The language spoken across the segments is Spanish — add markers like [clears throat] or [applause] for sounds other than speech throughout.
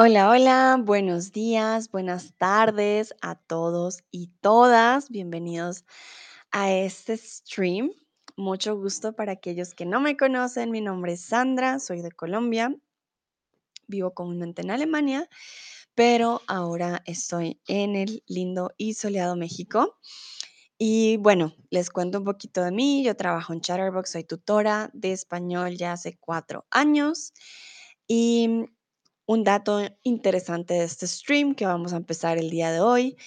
Hola, hola, buenos días, buenas tardes a todos y todas. Bienvenidos a este stream. Mucho gusto para aquellos que no me conocen. Mi nombre es Sandra, soy de Colombia. Vivo comúnmente en Alemania, pero ahora estoy en el lindo y soleado México. Y bueno, les cuento un poquito de mí. Yo trabajo en Chatterbox, soy tutora de español ya hace cuatro años. Y un dato interesante de este stream que vamos a empezar el día de hoy.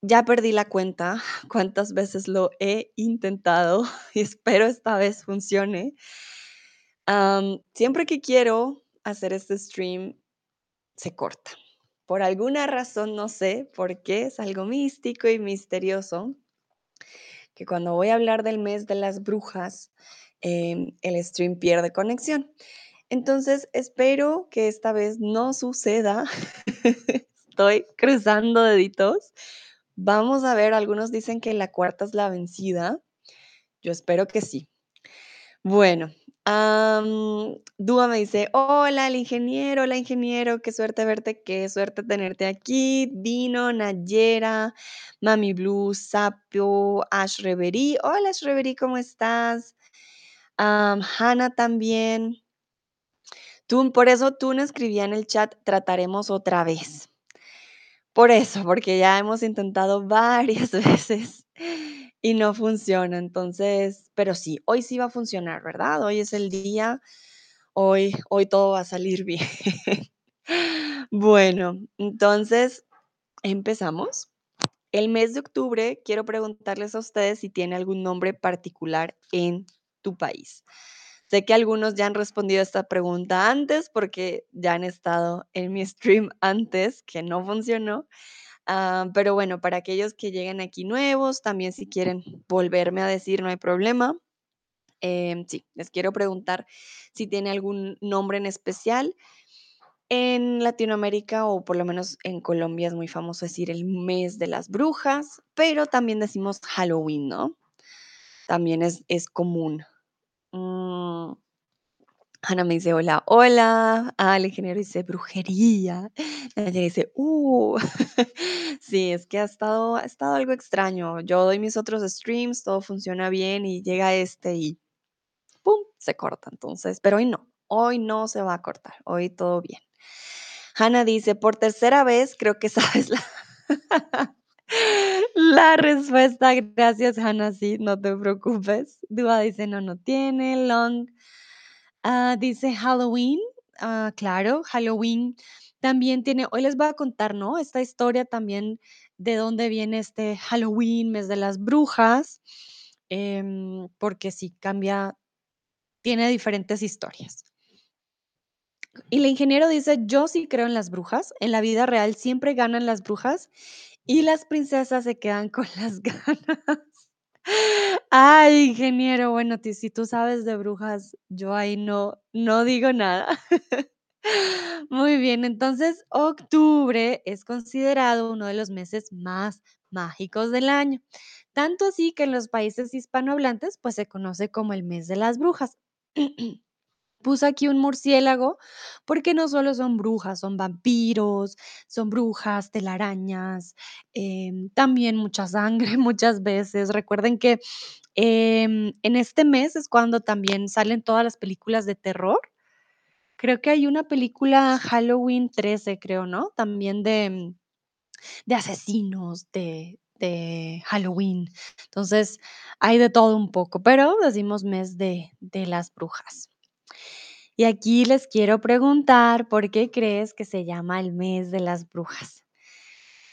Ya perdí la cuenta [laughs] cuántas veces lo he intentado [laughs] y espero esta vez funcione. Siempre que quiero hacer este stream, se corta. Por alguna razón, no sé por qué, es algo místico y misterioso, que cuando voy a hablar del mes de las brujas, em, el stream pierde conexión. Entonces, espero que esta vez no suceda. [laughs] Estoy cruzando deditos. Vamos a ver, algunos dicen que la cuarta es la vencida. Yo espero que sí. Bueno, am, Dúa me dice, hola, el ingeniero, hola, ingeniero, qué suerte verte, qué suerte tenerte aquí. Dino, Nayera, Mami Blue, Sapio, Ash Reverie. Hola, Ash Reverie, ¿cómo estás? Am, Hannah también. Por eso tú no escribía en el chat, trataremos otra vez. Por eso, porque ya hemos intentado varias [laughs] veces y no funciona. Entonces, pero sí, hoy sí va a funcionar, ¿verdad? Hoy es el día, hoy, hoy todo va a salir [laughs] bien. Bueno, entonces empezamos. El mes de octubre, quiero preguntarles a ustedes si tiene algún nombre particular en tu país. Sé que algunos ya han respondido esta pregunta antes porque ya han estado en mi stream [laughs] antes, que no funcionó. Ah, pero bueno, para aquellos que lleguen aquí nuevos, también si quieren volverme a decir, no hay problema. Em, sí, les quiero preguntar si tiene algún nombre en especial. En Latinoamérica o por lo menos en Colombia es muy famoso decir el mes de las brujas, pero también decimos Halloween, ¿no? También es, es común. Mm, Ana me dice hola, hola. Ah, el ingeniero dice brujería. [laughs] Ella dice, uh. [laughs] sí, es que ha estado, ha estado algo extraño. Yo doy mis otros streams, todo funciona bien y llega este y ¡pum! se corta. Entonces, pero hoy no, hoy no se va a cortar, hoy todo bien. Hanna dice, por tercera vez creo que [laughs] sabes la, la respuesta. Gracias, Hanna, sí, no te preocupes. Dua dice, no, no tiene. Long ah, dice Halloween. Ah, claro, Halloween también tiene, hoy les voy a contar, ¿no? Esta historia también de dónde viene este Halloween, mes de las brujas, em, porque sí cambia, tiene diferentes historias. Y el ingeniero dice, yo sí creo en las brujas, en la vida real siempre ganan las brujas y las princesas se quedan con [laughs] las ganas. Ay, ingeniero, bueno, si tú sabes de brujas, yo ahí no, no digo nada. Muy bien, entonces octubre es considerado uno de los meses más mágicos del año. Tanto así que en los países hispanohablantes, pues se conoce como el mes de las brujas. [clears throat] Puse aquí un murciélago porque no solo son brujas, son vampiros, son brujas, telarañas, em, también mucha sangre [laughs] muchas veces. Recuerden que em, en este mes es cuando también salen todas las películas de terror. Creo que hay una película Halloween 13, creo, ¿no? También de, de asesinos, de, de Halloween. Entonces, hay de todo un poco, pero decimos mes de, de las brujas. Y aquí les quiero preguntar, ¿por qué crees que se llama el mes de las brujas?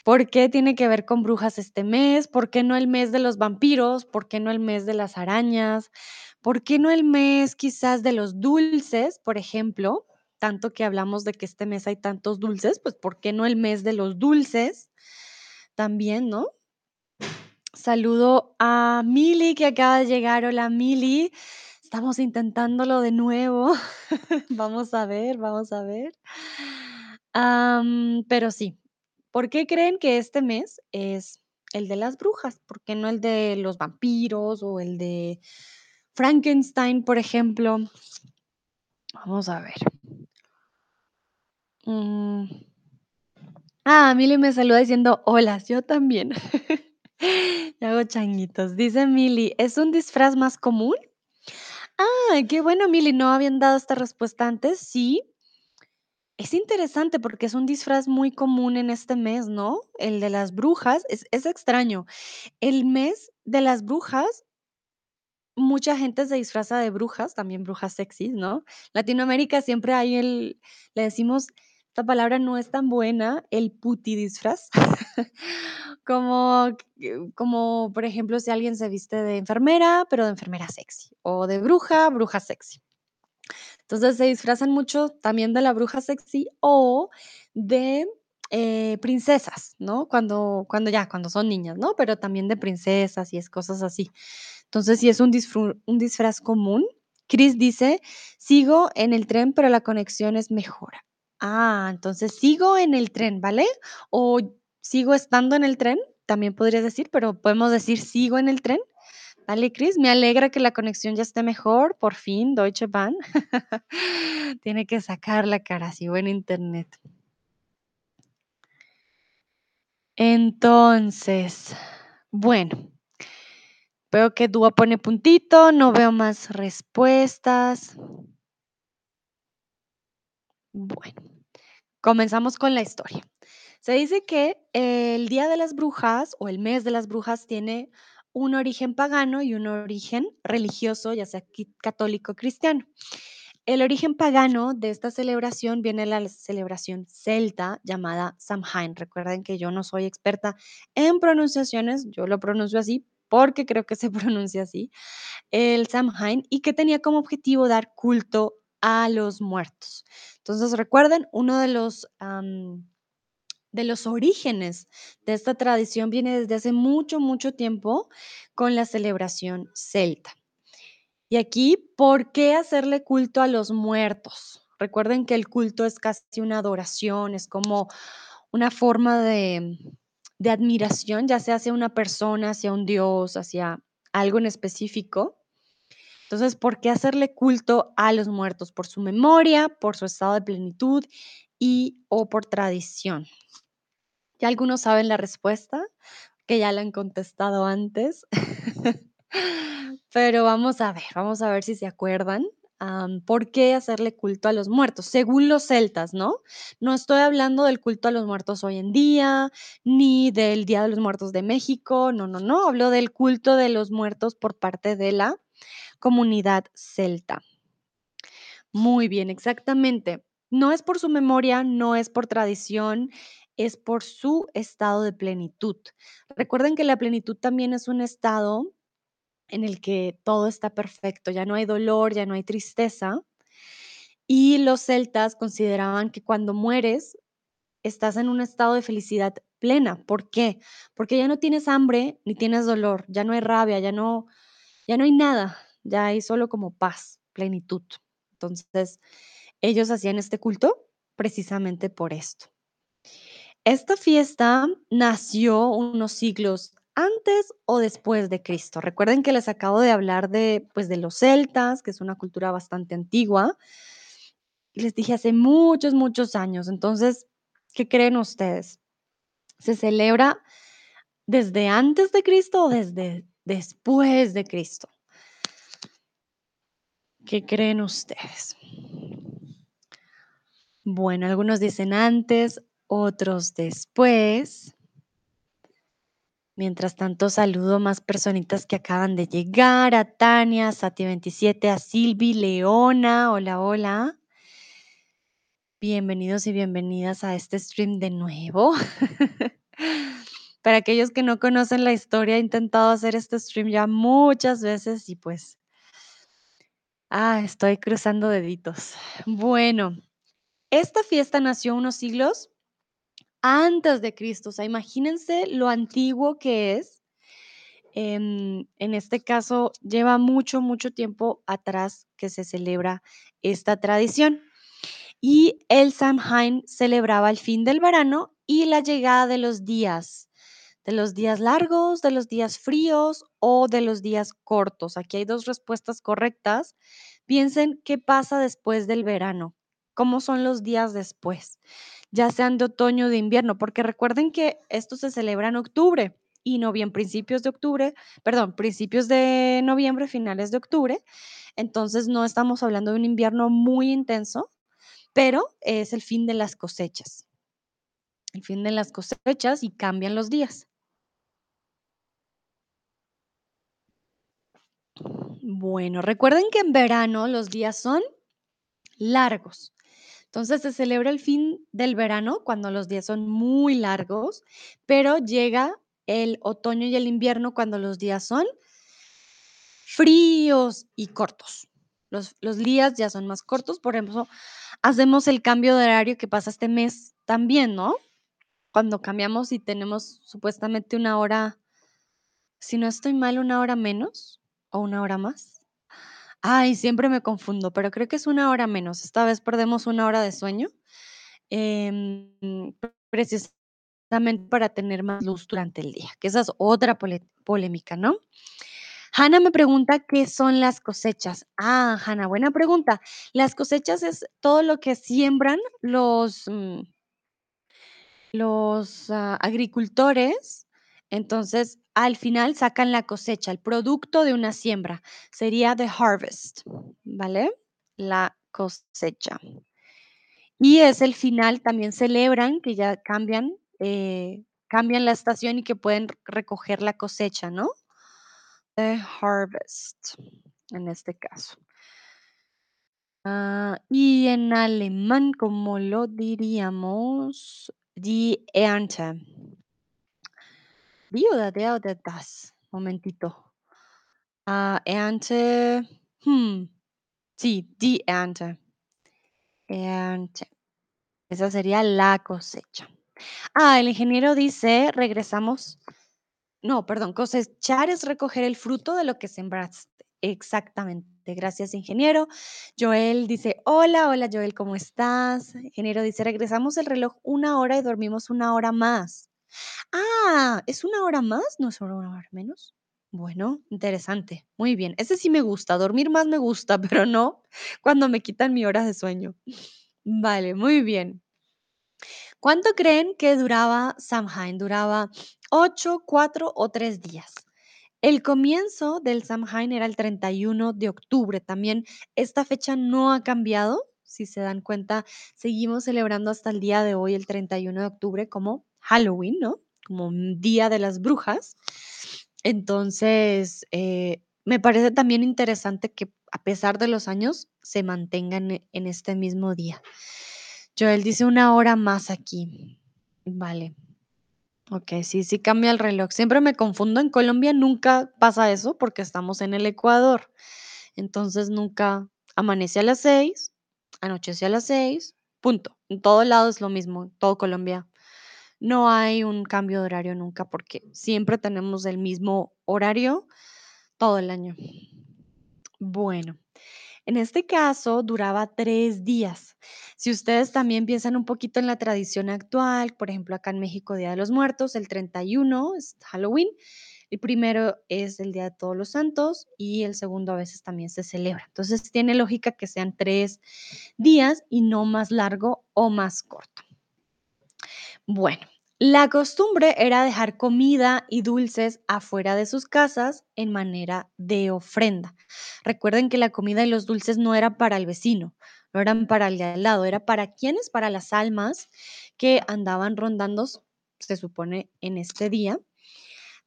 ¿Por qué tiene que ver con brujas este mes? ¿Por qué no el mes de los vampiros? ¿Por qué no el mes de las arañas? ¿Por qué no el mes quizás de los dulces, por ejemplo? Tanto que hablamos de que este mes hay tantos dulces, pues ¿por qué no el mes de los dulces? También, ¿no? Saludo a Mili que acaba de llegar. Hola Mili. Estamos intentándolo de nuevo. [laughs] vamos a ver, vamos a ver. Pero sí, ¿por qué creen que este mes es el de las brujas? ¿Por qué no el de los vampiros o el de Frankenstein, por ejemplo? Vamos a ver. Mm. Ah, Mili me saluda diciendo: "Hola", yo también. [laughs] Hago changuitos. Dice Mili: "¿Es un disfraz más común?". Ah, qué bueno, Mili, no habían dado esta respuesta antes. Sí, es interesante porque es un disfraz muy común en este mes, ¿no? El de las brujas. Es es extraño. El mes de las brujas Mucha gente se disfraza de brujas, también brujas sexys, ¿no? Latinoamérica siempre hay el le decimos, esta palabra no es tan buena, el puti disfraz, [laughs] como como, por ejemplo, si alguien se viste de enfermera, pero de enfermera sexy, o de bruja, bruja sexy. Entonces, se disfrazan mucho también de la bruja sexy o de, eh, princesas, ¿no? Cuando cuando ya, cuando son niñas, ¿no? Pero también de princesas y es cosas así. Entonces, sí es un un disfraz común. Chris dice: "Sigo en el tren, pero la conexión es mejor". Ah, entonces, sigo en el tren, ¿vale? O sigo estando en el tren, también podrías decir, pero podemos decir sigo en el tren, ¿vale, Chris? Me alegra que la conexión ya esté mejor, por fin, Deutsche Bahn. [laughs] Tiene que sacar la cara, sigo en internet. Entonces, bueno. Veo que Dúa pone puntito, no veo más respuestas. Bueno, comenzamos con la historia. Se dice que el Día de las Brujas o el mes de las brujas tiene un origen pagano y un origen religioso, ya sea católico o cristiano. El origen pagano de esta celebración viene de la celebración celta llamada Samhain. Recuerden que yo no soy experta en pronunciaciones, yo lo pronuncio así porque creo que se [laughs] pronuncia así el Samhain y que tenía como objetivo dar culto a los muertos. Entonces, recuerden, uno de los, de los orígenes de esta tradición viene desde hace mucho, mucho tiempo con la celebración celta. Y aquí, ¿por qué hacerle culto a los muertos? Recuerden que el culto es casi una adoración, es como una forma de, de admiración, ya sea hacia una persona, hacia un dios, hacia algo en específico. Entonces, ¿por qué hacerle culto a los muertos? ¿Por su memoria, por su estado de plenitud y o por tradición? Ya algunos saben la respuesta, que ya la han contestado antes, [laughs] pero vamos a ver, vamos a ver si se acuerdan. ¿por qué hacerle culto a los muertos? Según los celtas, ¿no? No estoy hablando del culto a los muertos hoy en día, ni del Día de los Muertos de México, no, no, no, hablo del culto de los muertos por parte de la comunidad celta. Muy bien, exactamente. No es por su memoria, no es por tradición, es por su estado de plenitud. Recuerden que la plenitud también es un estado en el que todo está perfecto, ya no hay dolor, ya no hay tristeza. Y los celtas consideraban que cuando mueres estás en un estado de felicidad plena. ¿Por qué? Porque ya no tienes hambre ni tienes dolor, ya no hay rabia, ya no ya no hay nada, ya hay solo como paz, plenitud. Entonces, ellos hacían este culto precisamente por esto. Esta fiesta nació unos siglos antes o después de Cristo. Recuerden que les acabo de hablar de, pues, de los celtas, que es una cultura bastante antigua, les dije hace muchos, muchos años. Entonces, ¿qué creen ustedes? ¿Se celebra desde antes de Cristo o desde después de Cristo? ¿Qué creen ustedes? Bueno, algunos dicen antes, otros después. Mientras tanto, saludo más personitas que acaban de llegar, a Tania, Sati27, a Silvi, Leona, hola, hola. Bienvenidos y bienvenidas a este stream de nuevo. [laughs] Para aquellos que no conocen la historia, he intentado hacer este stream ya muchas veces y pues, ah, estoy cruzando deditos. Bueno, esta fiesta nació unos siglos antes de Cristo, o sea, imagínense lo antiguo que es. Em, en este caso, lleva mucho, mucho tiempo atrás que se celebra esta tradición. Y el Samhain celebraba el fin del verano y la llegada de los días, de los días largos, de los días fríos o de los días cortos. Aquí hay dos respuestas correctas. Piensen qué pasa después del verano. cómo son los días después, ya sean de otoño o de invierno, porque recuerden que esto se celebra en octubre y noviem principios de octubre, perdón, principios de noviembre, finales de octubre. Entonces, no estamos hablando de un invierno muy intenso, pero es el fin de las cosechas. El fin de las cosechas y cambian los días. Bueno, recuerden que en verano los días son largos. Entonces se celebra el fin del verano cuando los días son muy largos, pero llega el otoño y el invierno cuando los días son fríos y cortos. Los, días ya son más cortos, por ejemplo, hacemos el cambio de horario que pasa este mes también, ¿no? Cuando cambiamos y tenemos supuestamente una hora, si no estoy mal, una hora menos una hora más. Ay, siempre me confundo, pero creo que es una hora menos. Esta vez perdemos una hora de sueño, em, precisamente para tener más luz durante el día, que esa es otra polémica, ¿no? Hanna me pregunta qué son las cosechas. Ah, Hanna, buena pregunta. Las cosechas es todo lo que siembran los, mm, los ah, agricultores. Entonces, al final sacan la cosecha, el producto de una siembra. Sería the harvest, ¿vale? La cosecha. Y es el final, también celebran que ya cambian, eh, cambian la estación y que pueden recoger la cosecha, ¿no? The harvest, en este caso. Ah, y en alemán, ¿cómo lo diríamos? Die Ernte. Der oder das? Momentito. Ah, Ernte. Hmm. Sí, die Ernte. Ernte. Esa sería la cosecha. Ah, el ingeniero dice, regresamos. No, perdón, cosechar es recoger el fruto de lo que sembraste. Exactamente. Gracias, ingeniero. Joel dice, hola, hola, Joel, ¿cómo estás? Ingeniero dice, regresamos el reloj una hora y dormimos una hora más. Ah, ¿es una hora más? ¿No es una hora menos? Bueno, interesante. Muy bien. Ese sí me gusta. Dormir más me gusta, [laughs] pero no cuando me quitan mi hora de sueño. Vale, muy bien. ¿Cuánto creen que duraba Samhain? ¿Duraba 8, 4 o 3 días? El comienzo del Samhain era el 31 de octubre. También esta fecha no ha cambiado. Si se dan cuenta, seguimos celebrando hasta el día de hoy, el 31 de octubre, como Halloween, ¿no? Como un Día de las Brujas. Entonces, eh, me parece también interesante que a pesar de los años se mantengan e- en este mismo día. Joel dice una hora más aquí. Vale. Ok, sí, sí cambia el reloj. Siempre me confundo. En Colombia nunca pasa eso porque estamos en el Ecuador. Entonces nunca amanece a las seis, anochece a las seis, punto. En todo lado es lo mismo, todo Colombia. No hay un cambio de horario nunca porque siempre tenemos el mismo horario todo el año. Bueno, en este caso duraba tres días. Si ustedes también piensan un poquito en la tradición actual, por ejemplo, acá en México, Día de los Muertos, el 31 es Halloween, el primero es el Día de Todos los Santos y el segundo a veces también se celebra. Entonces tiene lógica que sean tres días y no más largo o más corto. Bueno, la costumbre era dejar comida y dulces afuera de sus casas en manera de ofrenda. Recuerden que la comida y los dulces no eran para el vecino, no eran para el de al lado, era para quienes, para las almas que andaban rondando, se supone, en este día.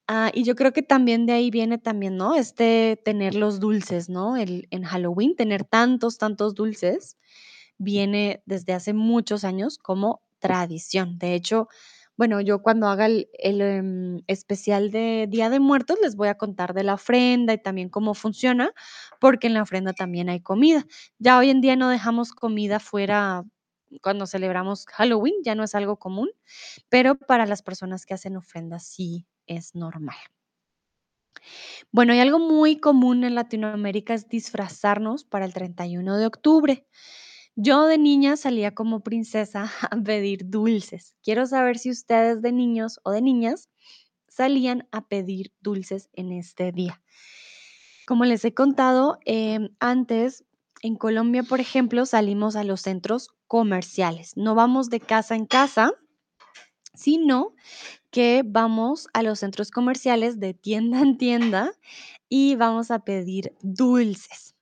Ah, y yo creo que también de ahí viene también, ¿no? Este tener los dulces, ¿no? En Halloween, tener tantos, tantos dulces viene desde hace muchos años como tradición. De hecho, bueno, yo cuando haga el, em, especial de Día de Muertos les voy a contar de la ofrenda y también cómo funciona, porque en la ofrenda también hay comida. Ya hoy en día no dejamos comida fuera cuando celebramos Halloween, ya no es algo común, pero para las personas que hacen ofrendas sí es normal. Bueno, y algo muy común en Latinoamérica es disfrazarnos para el 31 de octubre. Yo de niña salía como princesa [laughs] a pedir dulces. Quiero saber si ustedes de niños o de niñas salían a pedir dulces en este día. Como les he contado, em, antes En Colombia, por ejemplo, salimos a los centros comerciales. No vamos de casa en casa, sino que vamos a los centros comerciales de tienda en tienda y vamos a pedir dulces.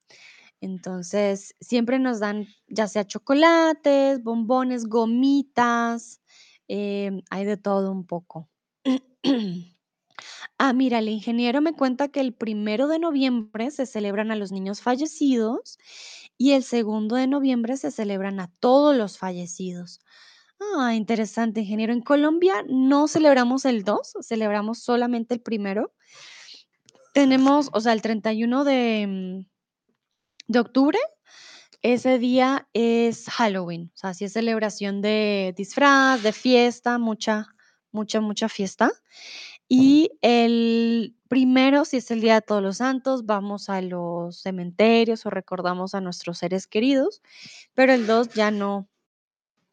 Entonces, siempre nos dan ya sea chocolates, bombones, gomitas, em, hay de todo un poco. [clears throat] Ah, mira, el ingeniero me cuenta que el primero de noviembre se celebran a los niños fallecidos y el segundo de noviembre se celebran a todos los fallecidos. Ah, interesante, ingeniero. En Colombia no celebramos el 2, celebramos solamente el primero. Tenemos, o sea, el 31 de, mm, de octubre, ese día es Halloween, o sea, sí es celebración de disfraz, de fiesta, mucha, mucha, mucha fiesta. Y el primero, si es el Día de Todos los Santos, vamos a los cementerios o recordamos a nuestros seres queridos, pero el 2 ya no,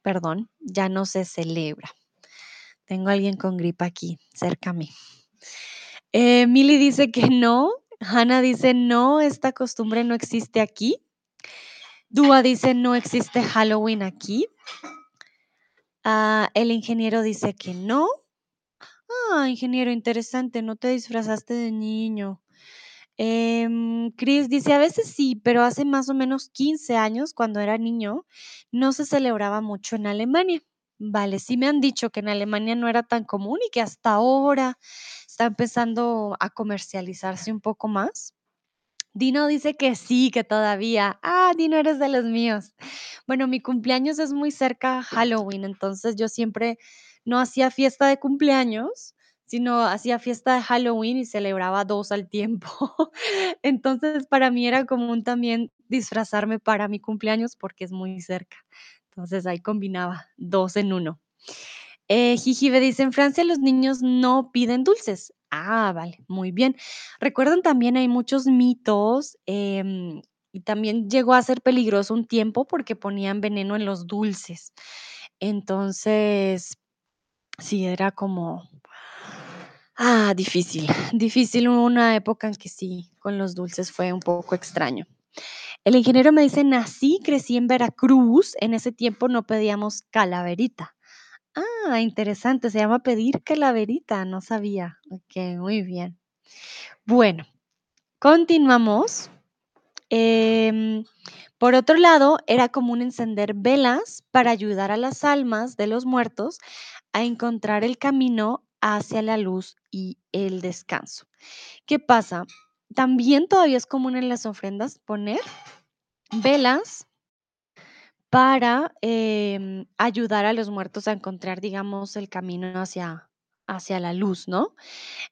perdón, ya no se celebra. Tengo a alguien con gripa aquí, cerca a mí. Eh, Mili dice que no. Hannah dice no, esta costumbre no existe aquí. Dúa dice no existe Halloween aquí. Ah, el ingeniero dice que no. Ah, ingeniero, interesante, no te disfrazaste de niño. Em, Chris dice, a veces sí, pero hace más o menos 15 años, cuando era niño, no se celebraba mucho en Alemania. Vale, sí me han dicho que en Alemania no era tan común y que hasta ahora está empezando a comercializarse un poco más. Dino dice que sí, que todavía. Ah, Dino, eres de los míos. Bueno, mi cumpleaños es muy cerca a Halloween, entonces yo siempre no hacía fiesta de cumpleaños, sino hacía fiesta de Halloween y celebraba dos al tiempo. [laughs] Entonces, para mí era común también disfrazarme para mi cumpleaños porque es muy cerca. Entonces, ahí combinaba dos en uno. Eh, dice, en Francia los niños no piden dulces. Ah, vale, muy bien. Recuerdan también hay muchos mitos em, y también llegó a ser peligroso un tiempo porque ponían veneno en los dulces. Entonces, sí, era como, ah, difícil, difícil una época en que sí, con los dulces fue un poco extraño. El ingeniero me dice, nací, crecí en Veracruz, en ese tiempo no pedíamos calaverita. Ah, interesante, se llama pedir calaverita, no sabía. Ok, muy bien. Bueno, continuamos. Em, por otro lado, era común encender velas para ayudar a las almas de los muertos a encontrar el camino hacia la luz y el descanso. ¿Qué pasa? También todavía es común en las ofrendas poner velas para em, ayudar a los muertos a encontrar, digamos, el camino hacia, hacia la luz, ¿no?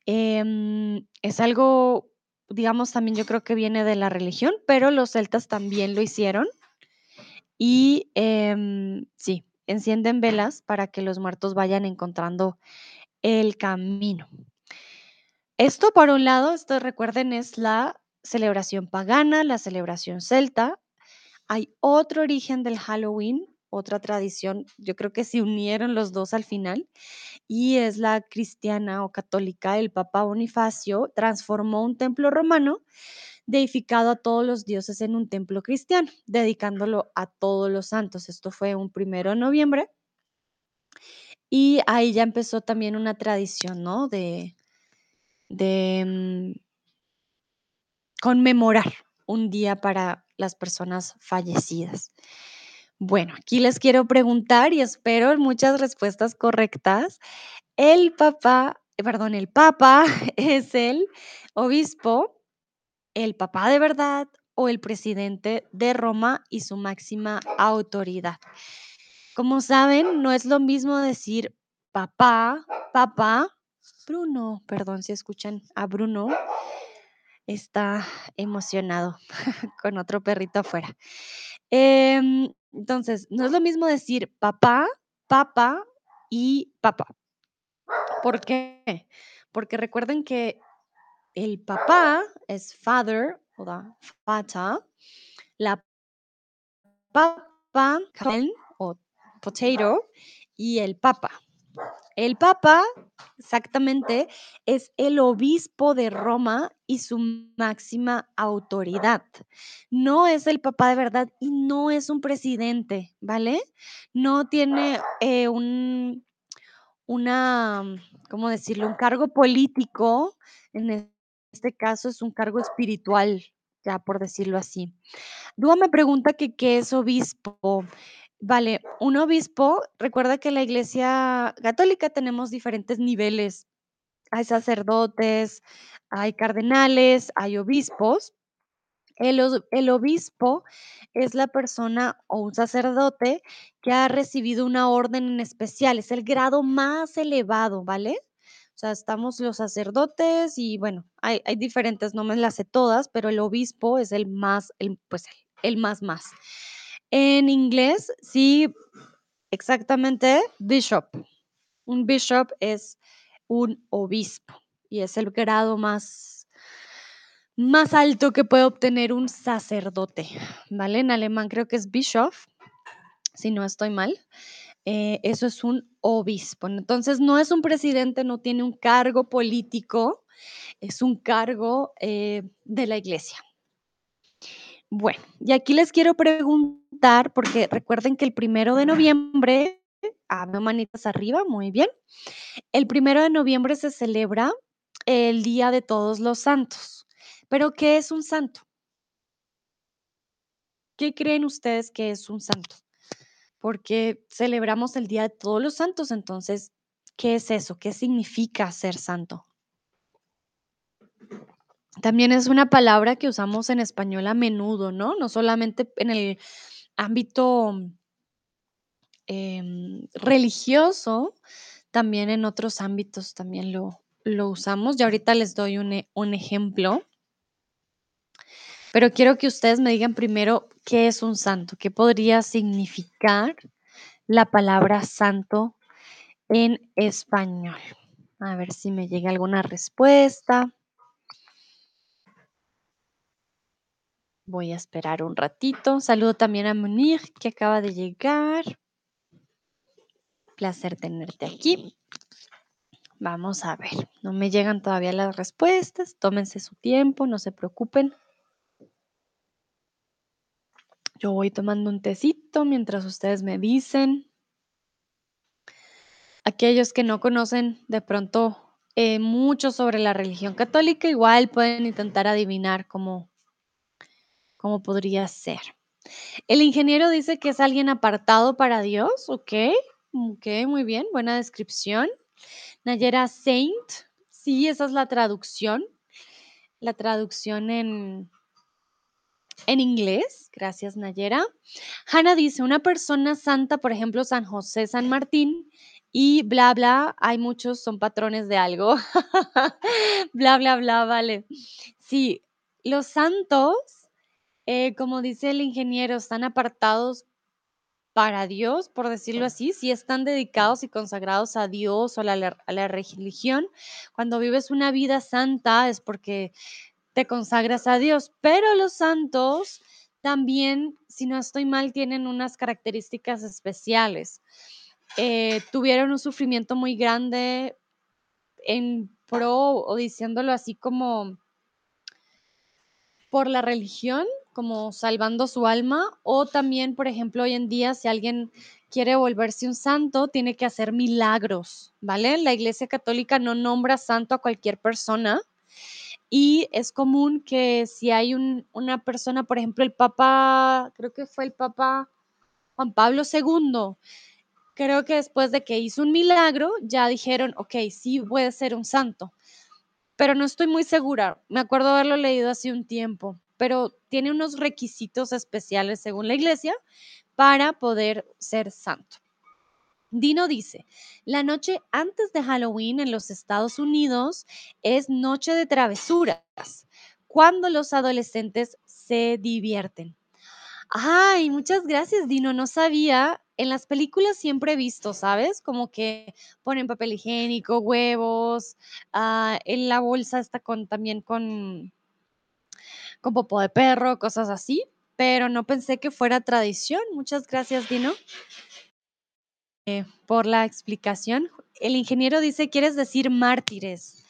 Em, es algo, digamos, también yo creo que viene de la religión, pero los celtas también lo hicieron. Y em, sí, encienden velas para que los muertos vayan encontrando el camino. Esto, por un lado, esto recuerden, es la celebración pagana, la celebración celta. Hay otro origen del Halloween, otra tradición, yo creo que se unieron los dos al final, y es la cristiana o católica. El Papa Bonifacio transformó un templo romano deificado a todos los dioses en un templo cristiano, dedicándolo a todos los santos. Esto fue un primero de noviembre. Y ahí ya empezó también una tradición, ¿no? De, mm, conmemorar un día para las personas fallecidas. Bueno, aquí les quiero preguntar y espero muchas respuestas correctas. El papá, eh, perdón, el papa [laughs] es el obispo, el papá de verdad o el presidente de Roma y su máxima autoridad. Como saben, no es lo mismo decir papá, papá, Bruno, perdón si escuchan a Bruno, está emocionado [laughs] con otro perrito afuera. Em, entonces, no es lo mismo decir papá, papá y papá. ¿Por qué? Porque recuerden que el papá es father o da fata, la papa o potato y el papa. El papa, exactamente, es el obispo de Roma y su máxima autoridad. No es el papá de verdad y no es un presidente, ¿vale? No tiene eh, un, una, ¿cómo decirlo? Un cargo político. En este caso es un cargo espiritual, ya por decirlo así. Dúa me pregunta que qué es obispo. Vale, un obispo, recuerda que en la Iglesia católica tenemos diferentes niveles. Hay sacerdotes, hay cardenales, hay obispos. El, obispo es la persona o un sacerdote que ha recibido una orden en especial, es el grado más elevado, ¿vale? O sea, estamos los sacerdotes y bueno, hay, hay diferentes, no me las sé todas, pero el obispo es el más, el, pues el, el más más. En inglés, sí, exactamente, bishop. Un bishop es un obispo y es el grado más más alto que puede obtener un sacerdote, ¿vale? En alemán creo que es Bischof, si no estoy mal. Eh, eso es un obispo. Entonces, no es un presidente, no tiene un cargo político, es un cargo eh, de la iglesia. Bueno, y aquí les quiero preguntar, porque recuerden que el primero de noviembre, ah, manitas arriba, muy bien. El primero de noviembre se celebra el Día de Todos los Santos. Pero, ¿qué es un santo? ¿Qué creen ustedes que es un santo? Porque celebramos el Día de Todos los Santos, entonces, ¿qué es eso? ¿Qué significa ser santo? También es una palabra que usamos en español a menudo, ¿no? No solamente en el ámbito em, religioso, también en otros ámbitos también lo, lo usamos. Y ahorita les doy un, e- un ejemplo, pero quiero que ustedes me digan primero qué es un santo, qué podría significar la palabra santo en español. A ver si me llega alguna respuesta. Voy a esperar un ratito. Saludo también a Munir, que acaba de llegar. Placer tenerte aquí. Vamos a ver. No me llegan todavía las respuestas. Tómense su tiempo, no se preocupen. Yo voy tomando un tecito mientras ustedes me dicen. Aquellos que no conocen de pronto eh, mucho sobre la religión católica, igual pueden intentar adivinar cómo, cómo podría ser. El ingeniero dice que es alguien apartado para Dios, ok, ok, muy bien, buena descripción. Nayera Saint, sí, esa es la traducción, la traducción en, en inglés, gracias Nayera. Hanna dice, una persona santa, por ejemplo, San José, San Martín, y bla, bla, hay muchos, son patrones de algo. [laughs] bla, bla, bla, vale. Sí, los santos, eh, como dice el ingeniero, están apartados para Dios, por decirlo así, si están dedicados y consagrados a Dios o a la, a la religión. Cuando vives una vida santa es porque te consagras a Dios, pero los santos también, si no estoy mal, tienen unas características especiales. Eh, tuvieron un sufrimiento muy grande en pro o diciéndolo así como por la religión, como salvando su alma, o también, por ejemplo, hoy en día, si alguien quiere volverse un santo, tiene que hacer milagros, ¿vale? La Iglesia Católica no nombra santo a cualquier persona y es común que si hay un- una persona, por ejemplo, el Papa, creo que fue el Papa Juan Pablo II, creo que después de que hizo un milagro, ya dijeron, ok, sí puede ser un santo pero no estoy muy segura. Me acuerdo haberlo leído hace un tiempo, pero tiene unos requisitos especiales según la iglesia para poder ser santo. Dino dice, la noche antes de Halloween en los Estados Unidos es noche de travesuras, cuando los adolescentes se divierten. Ay, muchas gracias, Dino. No sabía. En las películas siempre he visto, ¿sabes? Como que ponen papel higiénico, huevos, ah, en la bolsa está con también con, con popó de perro, cosas así, pero no pensé que fuera tradición. Muchas gracias, Dino. eh, por la explicación. El ingeniero dice, ¿quieres decir mártires?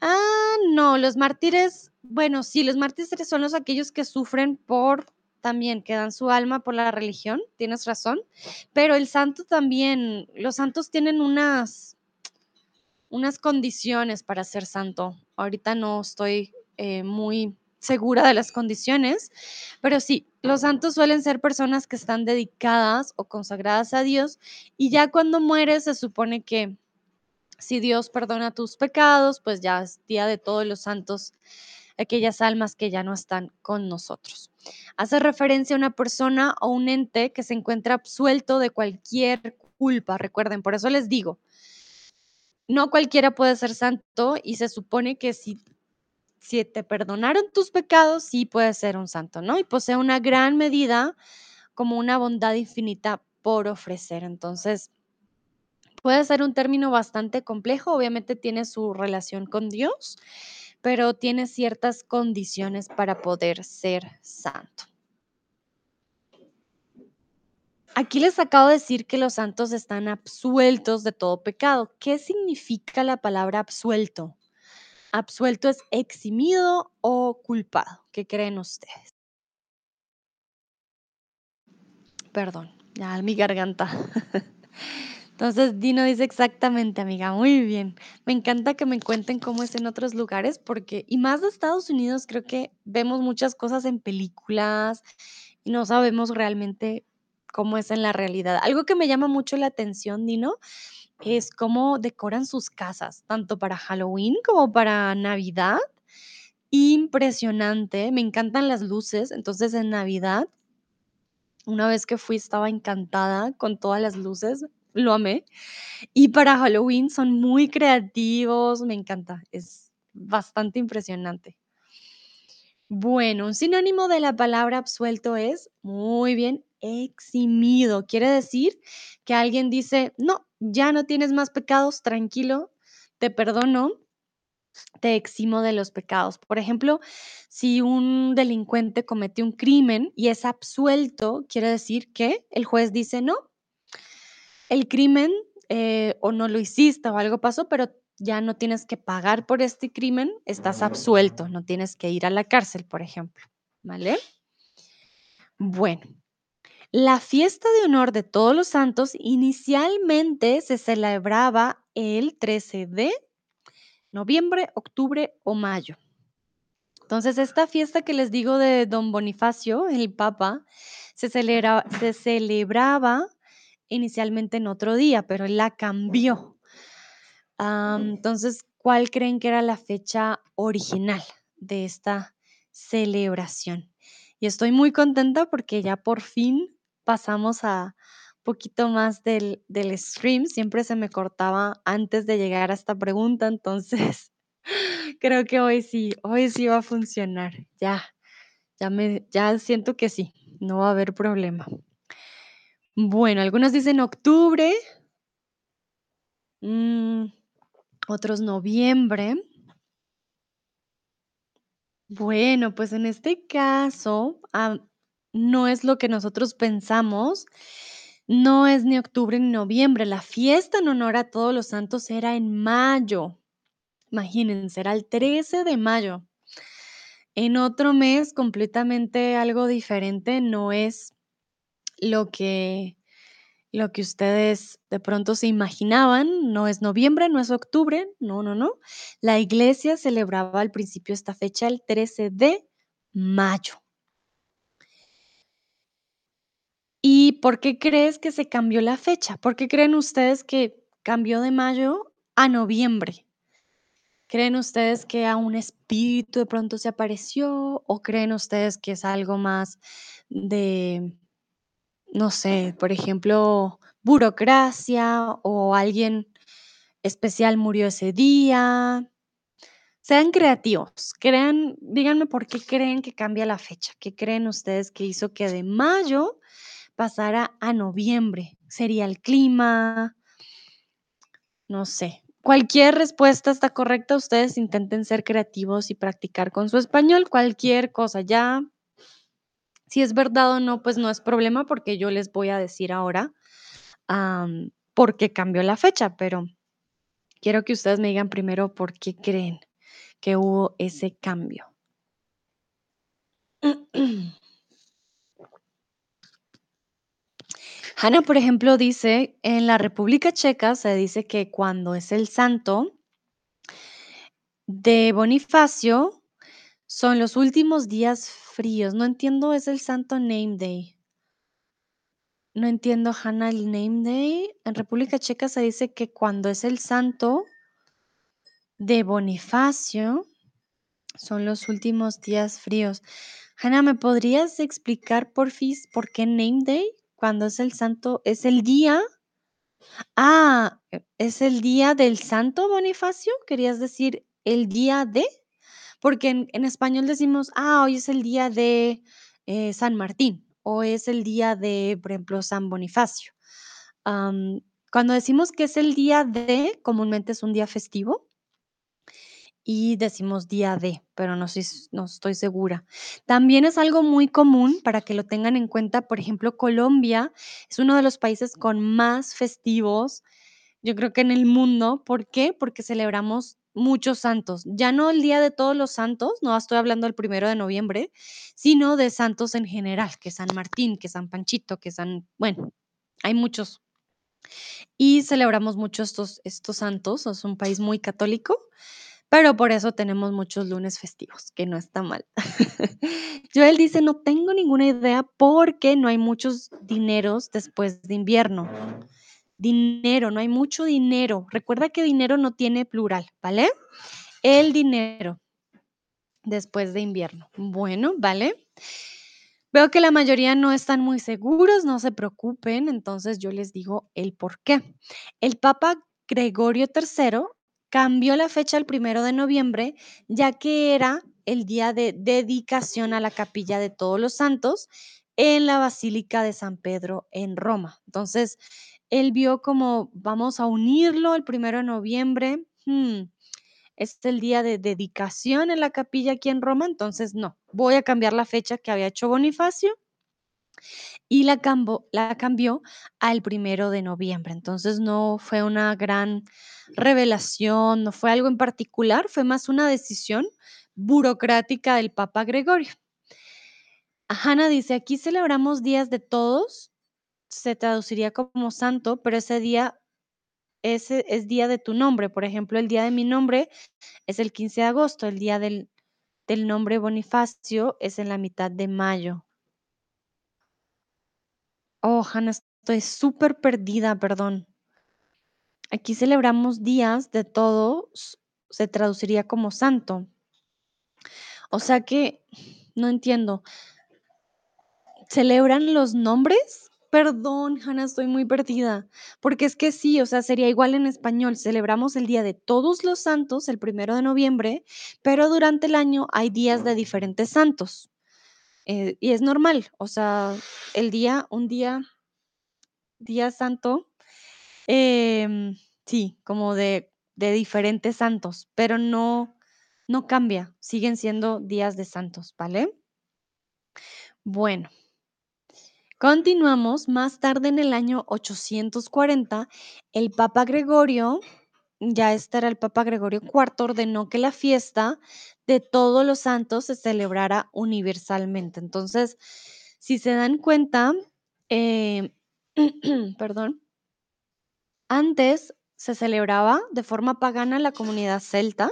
Ah, no, los mártires, bueno, sí, los mártires son los aquellos que sufren por también, que dan su alma por la religión, tienes razón, pero el santo también, los santos tienen unas unas condiciones para ser santo. Ahorita no estoy eh, muy segura de las condiciones, pero sí, los santos suelen ser personas que están dedicadas o consagradas a Dios y ya cuando mueres se supone que si Dios perdona tus pecados, pues ya es día de todos los santos, aquellas almas que ya no están con nosotros. Hace referencia a una persona o un ente que se encuentra absuelto de cualquier culpa, recuerden, por eso les digo, no cualquiera puede ser santo y se supone que si, si te perdonaron tus pecados, sí puedes ser un santo, ¿no? Y posee una gran medida como una bondad infinita por ofrecer. Entonces, puede ser un término bastante complejo, obviamente tiene su relación con Dios, pero tiene ciertas condiciones para poder ser santo. Aquí les acabo de decir que los santos están absueltos de todo pecado. ¿Qué significa la palabra absuelto? Absuelto es eximido o culpado. ¿Qué creen ustedes? Perdón, ya mi garganta. [laughs] Entonces, Dino dice exactamente, amiga, muy bien. Me encanta que me cuenten cómo es en otros lugares, porque, y más de Estados Unidos, creo que vemos muchas cosas en películas y no sabemos realmente cómo es en la realidad. Algo que me llama mucho la atención, Dino, es cómo decoran sus casas, tanto para Halloween como para Navidad. Impresionante, me encantan las luces, entonces en Navidad, una vez que fui estaba encantada con todas las luces, lo amé. Y para Halloween son muy creativos, me encanta, es bastante impresionante. Bueno, un sinónimo de la palabra absuelto es, muy bien, eximido. Quiere decir que alguien dice, no, ya no tienes más pecados, tranquilo, te perdono, te eximo de los pecados. Por ejemplo, si un delincuente comete un crimen y es absuelto, quiere decir que el juez dice, no, el crimen eh, o no lo hiciste o algo pasó, pero ya no tienes que pagar por este crimen, estás absuelto, no tienes que ir a la cárcel, por ejemplo. ¿Vale? Bueno, la fiesta de honor de todos los santos inicialmente se celebraba el 13 de noviembre, octubre o mayo. Entonces, esta fiesta que les digo de don Bonifacio, el Papa, se, se celebraba inicialmente en otro día, pero él la cambió. entonces, ¿cuál creen que era la fecha original de esta celebración? Y estoy muy contenta porque ya por fin pasamos a poquito más del, del stream. Siempre se me cortaba antes de llegar a esta pregunta, entonces [laughs] creo que hoy sí, hoy sí va a funcionar. Ya, ya me, ya siento que sí, no va a haber problema. Bueno, algunos dicen octubre, mm, otros noviembre. Bueno, pues en este caso, no es lo que nosotros pensamos, no es ni octubre ni noviembre. La fiesta en honor a todos los santos era en mayo. Imagínense, era el 13 de mayo. En otro mes, completamente algo diferente, no es lo que lo que ustedes de pronto se imaginaban, no es noviembre, no es octubre, no, no, no. La iglesia celebraba al principio esta fecha el 13 de mayo. ¿Y por qué crees que se cambió la fecha? ¿Por qué creen ustedes que cambió de mayo a noviembre? ¿Creen ustedes que a un espíritu de pronto se apareció o creen ustedes que es algo más de no sé, por ejemplo, burocracia o alguien especial murió ese día. Sean creativos, crean, díganme por qué creen que cambia la fecha, qué creen ustedes que hizo que de mayo pasara a noviembre. ¿Sería el clima? No sé. Cualquier respuesta está correcta, ustedes intenten ser creativos y practicar con su español, cualquier cosa, ya si es verdad o no, pues no es problema porque yo les voy a decir ahora am, por qué cambió la fecha, pero quiero que ustedes me digan primero por qué creen que hubo ese cambio. [clears throat] Hannah, por ejemplo, dice, en la República Checa se dice que cuando es el santo de Bonifacio, son los últimos días fríos. No entiendo, es el santo Name Day. No entiendo, Hannah, el Name Day. En República Checa se dice que cuando es el santo de Bonifacio, son los últimos días fríos. Hannah, ¿me podrías explicar, porfis, por qué Name Day? Cuando es el santo, es el día. Ah, e- es el día del santo Bonifacio. ¿Querías decir el día de? Porque en, español decimos, ah, hoy es el día de eh, San Martín o es el día de, por ejemplo, San Bonifacio. Cuando decimos que es el día de, comúnmente es un día festivo y decimos día de, pero no, estoy s- no estoy segura. También es algo muy común para que lo tengan en cuenta. Por ejemplo, Colombia es uno de los países con más festivos yo creo que en el mundo, ¿por qué? Porque celebramos muchos santos, ya no el Día de Todos los Santos, no estoy hablando del primero de noviembre, sino de santos en general, que San Martín, que San Panchito, que San, bueno, hay muchos. Y celebramos mucho estos, estos santos, es un país muy católico, pero por eso tenemos muchos lunes festivos, que no está mal. [laughs] Joel dice, no tengo ninguna idea porque no hay muchos dineros después de invierno. Dinero, no hay mucho dinero. Recuerda que dinero no tiene plural, ¿vale? El dinero después de invierno. Bueno, ¿vale? Veo que la mayoría no están muy seguros, no se preocupen, entonces yo les digo el por qué. El Papa Gregorio III cambió la fecha al primero de noviembre, ya que era el día de dedicación a la capilla de todos los santos en la Basílica de San Pedro en Roma. Entonces, él vio como vamos a unirlo el primero de noviembre. hmm, es el día de dedicación en la capilla aquí en Roma, entonces no, voy a cambiar la fecha que había hecho Bonifacio y la, cambo- la cambió al primero de noviembre. Entonces no fue una gran revelación, no fue algo en particular, fue más una decisión burocrática del Papa Gregorio. Hanna dice, aquí celebramos días de todos, se traduciría como santo, pero ese día ese es día de tu nombre. Por ejemplo, el día de mi nombre es el 15 de agosto, el día del, del nombre Bonifacio es en la mitad de mayo. Oh, Hannah, estoy súper perdida, perdón. Aquí celebramos días de todos, se traduciría como santo. O sea que, no entiendo, ¿celebran los nombres? Perdón, Hannah, estoy muy perdida. Porque es que sí, o sea, sería igual en español. Celebramos el Día de Todos los Santos, el primero de noviembre, pero durante el año hay días de diferentes santos. Eh, y es normal, o sea, el día, un día, día santo, em, sí, como de, de diferentes santos, pero no, no cambia, siguen siendo días de santos, ¿vale? Bueno, continuamos. Más tarde en el año 840, el Papa Gregorio, ya este era el Papa Gregorio IV, ordenó que la fiesta de todos los santos se celebrara universalmente. Entonces, si se dan cuenta, eh, [clears throat] perdón, antes se celebraba de forma pagana la comunidad celta,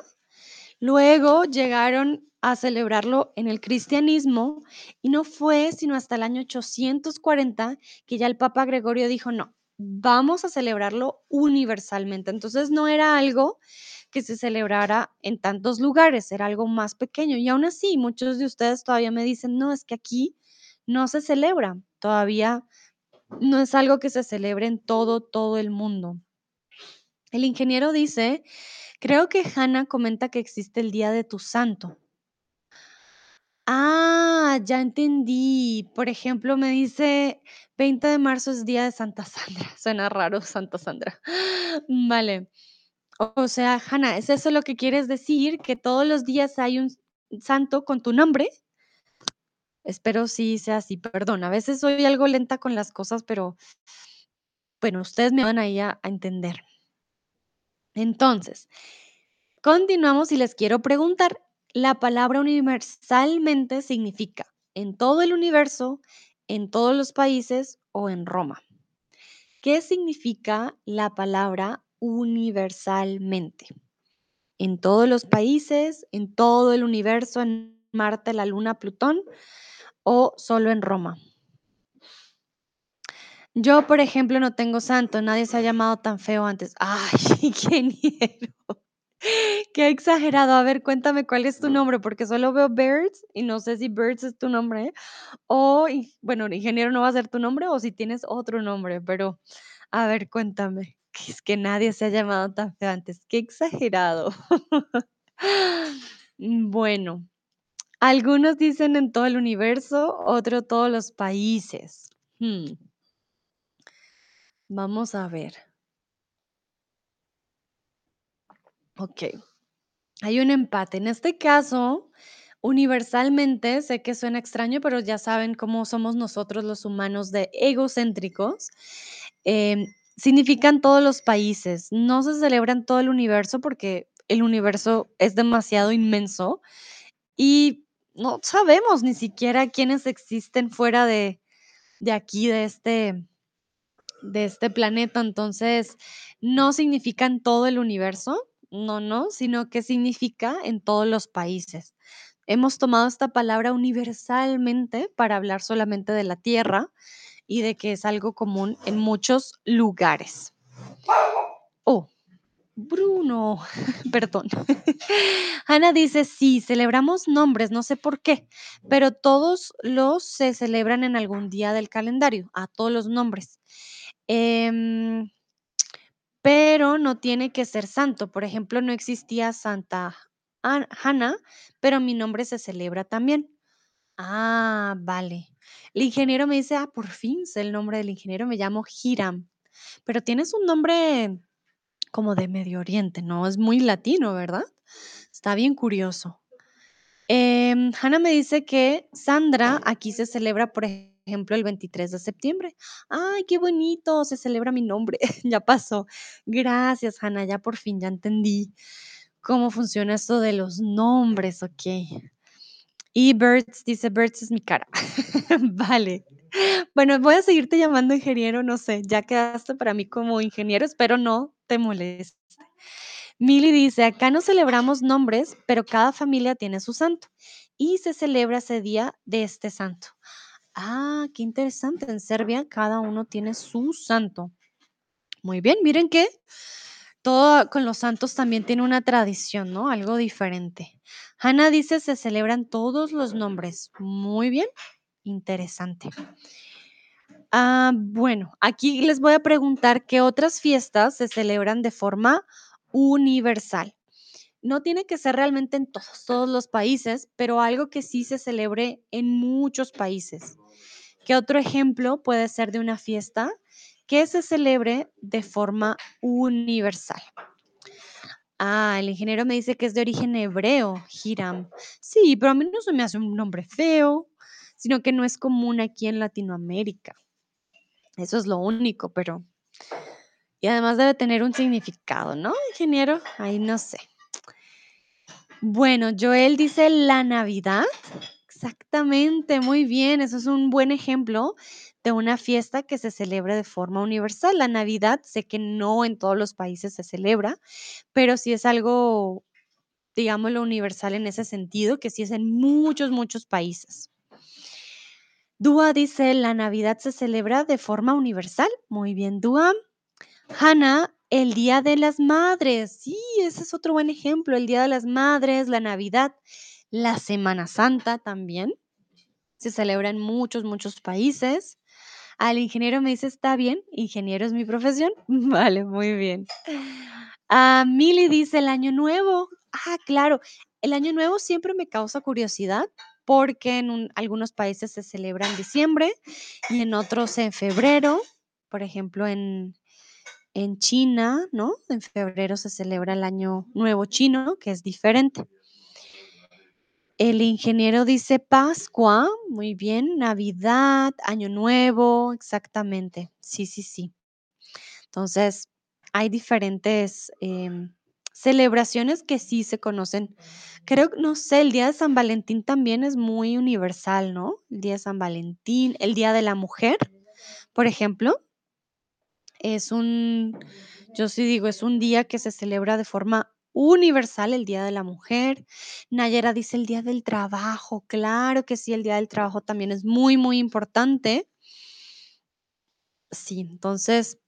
luego llegaron a celebrarlo en el cristianismo y no fue sino hasta el año 840 que ya el Papa Gregorio dijo, no, vamos a celebrarlo universalmente. Entonces no era algo que se celebrara en tantos lugares, era algo más pequeño. Y aún así, muchos de ustedes todavía me dicen, no, es que aquí no se celebra, todavía no es algo que se celebre en todo, todo el mundo. El ingeniero dice, creo que Hannah comenta que existe el Día de tu Santo. Ah, ya entendí. Por ejemplo, me dice 20 de marzo es Día de Santa Sandra. [laughs] Suena raro, Santa Sandra. Vale. O sea, Hannah, ¿es eso lo que quieres decir? ¿Que todos los días hay un santo con tu nombre? Espero sí sea así. Perdón, a veces soy algo lenta con las cosas, pero Bueno, ustedes me van ahí a, a entender. Entonces, continuamos y les quiero preguntar, la palabra universalmente significa en todo el universo, en todos los países o en Roma. ¿Qué significa la palabra universalmente? En todos los países, en todo el universo, en Marte, la Luna, Plutón o solo en Roma. Yo, por ejemplo, no tengo santo, nadie se ha llamado tan feo antes. [laughs] Ay, ingeniero. Qué exagerado. A ver, cuéntame cuál es tu nombre, porque solo veo Birds y no sé si Birds es tu nombre o, bueno, ingeniero no va a ser tu nombre o si tienes otro nombre, pero a ver, cuéntame. Que es que nadie se ha llamado tan feo antes. Qué exagerado. [laughs] Bueno, algunos dicen en todo el universo, otro todos los países. Hmm, vamos a ver. Ok. Hay un empate. En este caso, universalmente, sé que suena extraño, pero ya saben cómo somos nosotros los humanos de egocéntricos. em, significan todos los países. No se celebra en todo el universo porque el universo es demasiado inmenso y no sabemos ni siquiera quiénes existen fuera de, de aquí, de este, de este planeta. Entonces, no significa en todo el universo, no, no, sino que significa en todos los países. Hemos tomado esta palabra universalmente para hablar solamente de la Tierra y de que es algo común en muchos lugares. Oh, Bruno, [laughs] perdón. [laughs] Ana dice, sí, celebramos nombres, no sé por qué, pero todos los se celebran en algún día del calendario, a todos los nombres. Em, pero no tiene que ser santo. Por ejemplo, no existía Santa An- Hannah, pero mi nombre se celebra también. Ah, vale. El ingeniero me dice, ah, por fin sé el nombre del ingeniero, me llamo Hiram, pero tienes un nombre como de Medio Oriente, ¿no? Es muy latino, ¿verdad? Está bien curioso. Em, Hannah me dice que Sandra aquí se celebra, por ejemplo, el 23 de septiembre. Ay, qué bonito, se celebra mi nombre. [laughs] ya pasó. Gracias, Hannah, ya por fin, ya entendí cómo funciona esto de los nombres, ok. Y Birds dice, Birds es mi cara. [laughs] vale. Bueno, voy a seguirte llamando ingeniero, no sé, ya quedaste para mí como ingeniero, espero no te moleste. Mili dice, acá no celebramos nombres, pero cada familia tiene su santo y se celebra ese día de este santo. Ah, qué interesante. En Serbia cada uno tiene su santo. Muy bien, miren que todo con los santos también tiene una tradición, ¿no? Algo diferente. Hannah dice, se celebran todos los nombres. Muy bien, interesante. Ah, bueno, aquí les voy a preguntar qué otras fiestas se celebran de forma universal. No tiene que ser realmente en todos, los países, pero algo que sí se celebre en muchos países. ¿Qué otro ejemplo puede ser de una fiesta que se celebre de forma universal? Ah, el ingeniero me dice que es de origen hebreo, Hiram. Sí, pero a mí no se me hace un nombre feo, sino que no es común aquí en Latinoamérica. Eso es lo único, pero... Y además debe tener un significado, ¿no, ingeniero? Ahí no sé. Bueno, Joel dice la Navidad. Exactamente, muy bien. Eso es un buen ejemplo de una fiesta que se celebra de forma universal. La Navidad, sé que no en todos los países se celebra, pero sí es algo, digámoslo, universal en ese sentido, que sí es en muchos, muchos países. Dúa dice, la Navidad se celebra de forma universal. Muy bien, Dúa. Hannah, el Día de las Madres. Sí, ese es otro buen ejemplo. El Día de las Madres, la Navidad, la Semana Santa también. Se celebra en muchos, muchos países. Al ingeniero me dice, está bien, ingeniero es mi profesión. [laughs] Vale, muy bien. A Mili dice el año nuevo. Ah, claro, el año nuevo siempre me causa curiosidad porque en un- algunos países se celebra en diciembre y en otros en febrero. Por ejemplo, en, en China, ¿no? En febrero se celebra el año nuevo chino, que es diferente. El ingeniero dice Pascua, muy bien, Navidad, Año Nuevo, exactamente. Sí, sí, sí. Entonces, hay diferentes, em, celebraciones que sí se conocen. Creo, no sé, el día de San Valentín también es muy universal, ¿no? El día de San Valentín, el Día de la Mujer, por ejemplo, es un yo sí digo, es un día que se celebra de forma universal, el Día de la Mujer. Nayera dice el Día del Trabajo, claro que sí, el Día del Trabajo también es muy, muy importante. Sí, entonces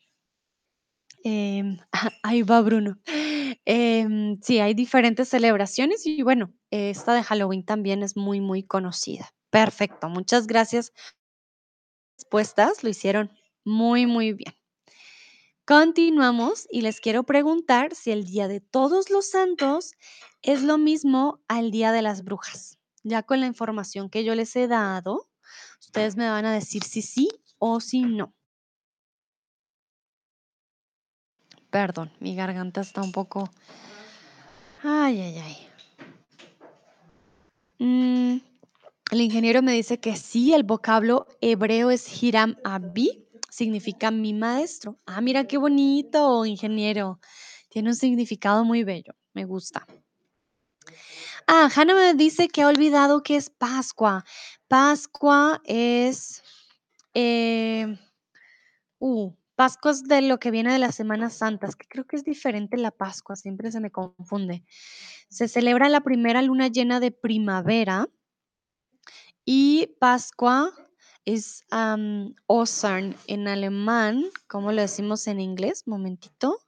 Em, [laughs] ahí va Bruno. Em, sí, hay diferentes celebraciones y bueno, esta de Halloween también es muy, muy conocida. Perfecto, muchas gracias. Respuestas lo hicieron muy, muy bien. Continuamos y les quiero preguntar si el Día de Todos los Santos es lo mismo al Día de las Brujas. Ya con la información que yo les he dado, ustedes me van a decir si sí o si no. Perdón, mi garganta está un poco Ay, ay, ay. Mm, el ingeniero me dice que sí, el vocablo hebreo es Hiram Abi, significa mi maestro. Ah, mira qué bonito, ingeniero. Tiene un significado muy bello, me gusta. Ah, Hannah me dice que ha olvidado que es Pascua. Pascua es, eh, uh, Pascua es de lo que viene de las Semanas Santas, que creo que es diferente la Pascua, siempre se me confunde. Se celebra la primera luna llena de primavera y Pascua es Ostern en alemán. ¿Cómo lo decimos en inglés? Momentito.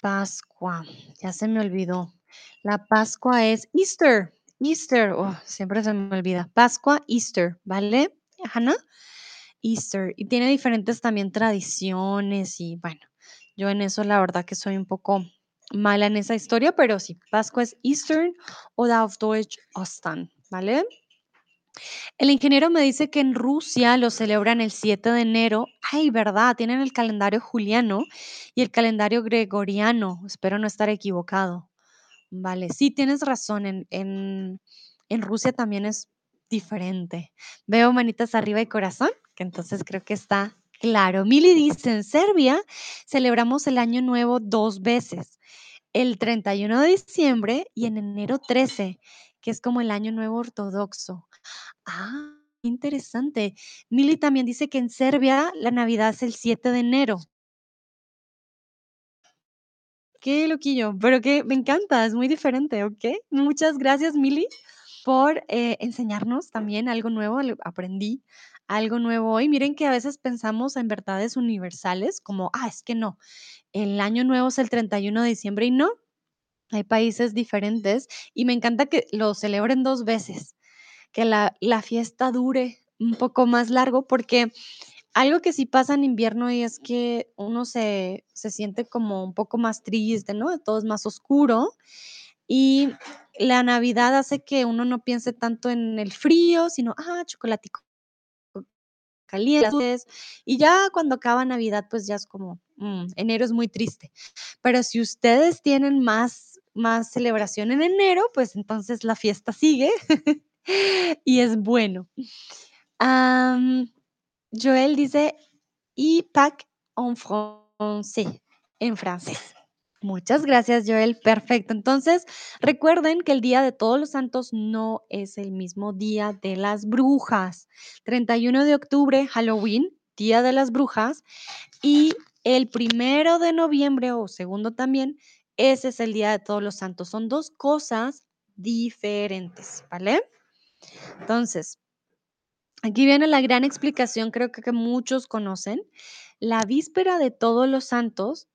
Pascua, ya se me olvidó. La Pascua es Easter. Easter, oh, siempre se me olvida. Pascua, Easter, ¿vale, Hannah? Easter. Y tiene diferentes también tradiciones y bueno, yo en eso la verdad que soy un poco mala en esa historia, pero sí, Pascua es Eastern o auf Deutsch Ostern, ¿vale? El ingeniero me dice que en Rusia lo celebran el 7 de enero. Ay, ¿verdad? Tienen el calendario juliano y el calendario gregoriano. Espero no estar equivocado. Vale, sí, tienes razón. En, en, Rusia también es diferente. Veo manitas arriba y corazón, que entonces creo que está claro. Mili dice, en Serbia celebramos el año nuevo dos veces, el 31 de diciembre y en enero 13, que es como el año nuevo ortodoxo. Ah, interesante. Mili también dice que en Serbia la Navidad es el 7 de enero. Qué loquillo, pero que me encanta, es muy diferente, ¿ok? Muchas gracias, Mili, por eh, enseñarnos también algo nuevo, aprendí algo nuevo hoy. Miren que a veces pensamos en verdades universales, como, ah, es que no, el año nuevo es el 31 de diciembre y no, hay países diferentes y me encanta que lo celebren dos veces, que la, la fiesta dure un poco más largo, porque algo que sí pasa en invierno y es que uno se, se siente como un poco más triste, ¿no? Todo es más oscuro y la Navidad hace que uno no piense tanto en el frío, sino, ah, chocolatico caliente. Y ya cuando acaba Navidad, pues ya es como, mm, enero es muy triste. Pero si ustedes tienen más, más celebración en enero, pues entonces la fiesta sigue [laughs] y es bueno. Joel dice, y Pâques en français, en francés. Muchas gracias, Joel. Perfecto. Entonces, recuerden que el Día de Todos los Santos no es el mismo Día de las Brujas. 31 de octubre, Halloween, Día de las Brujas, y el primero de noviembre o segundo también, ese es el Día de Todos los Santos. Son dos cosas diferentes, ¿vale? Entonces, Aquí viene la gran explicación, creo que, muchos conocen. La víspera de todos los santos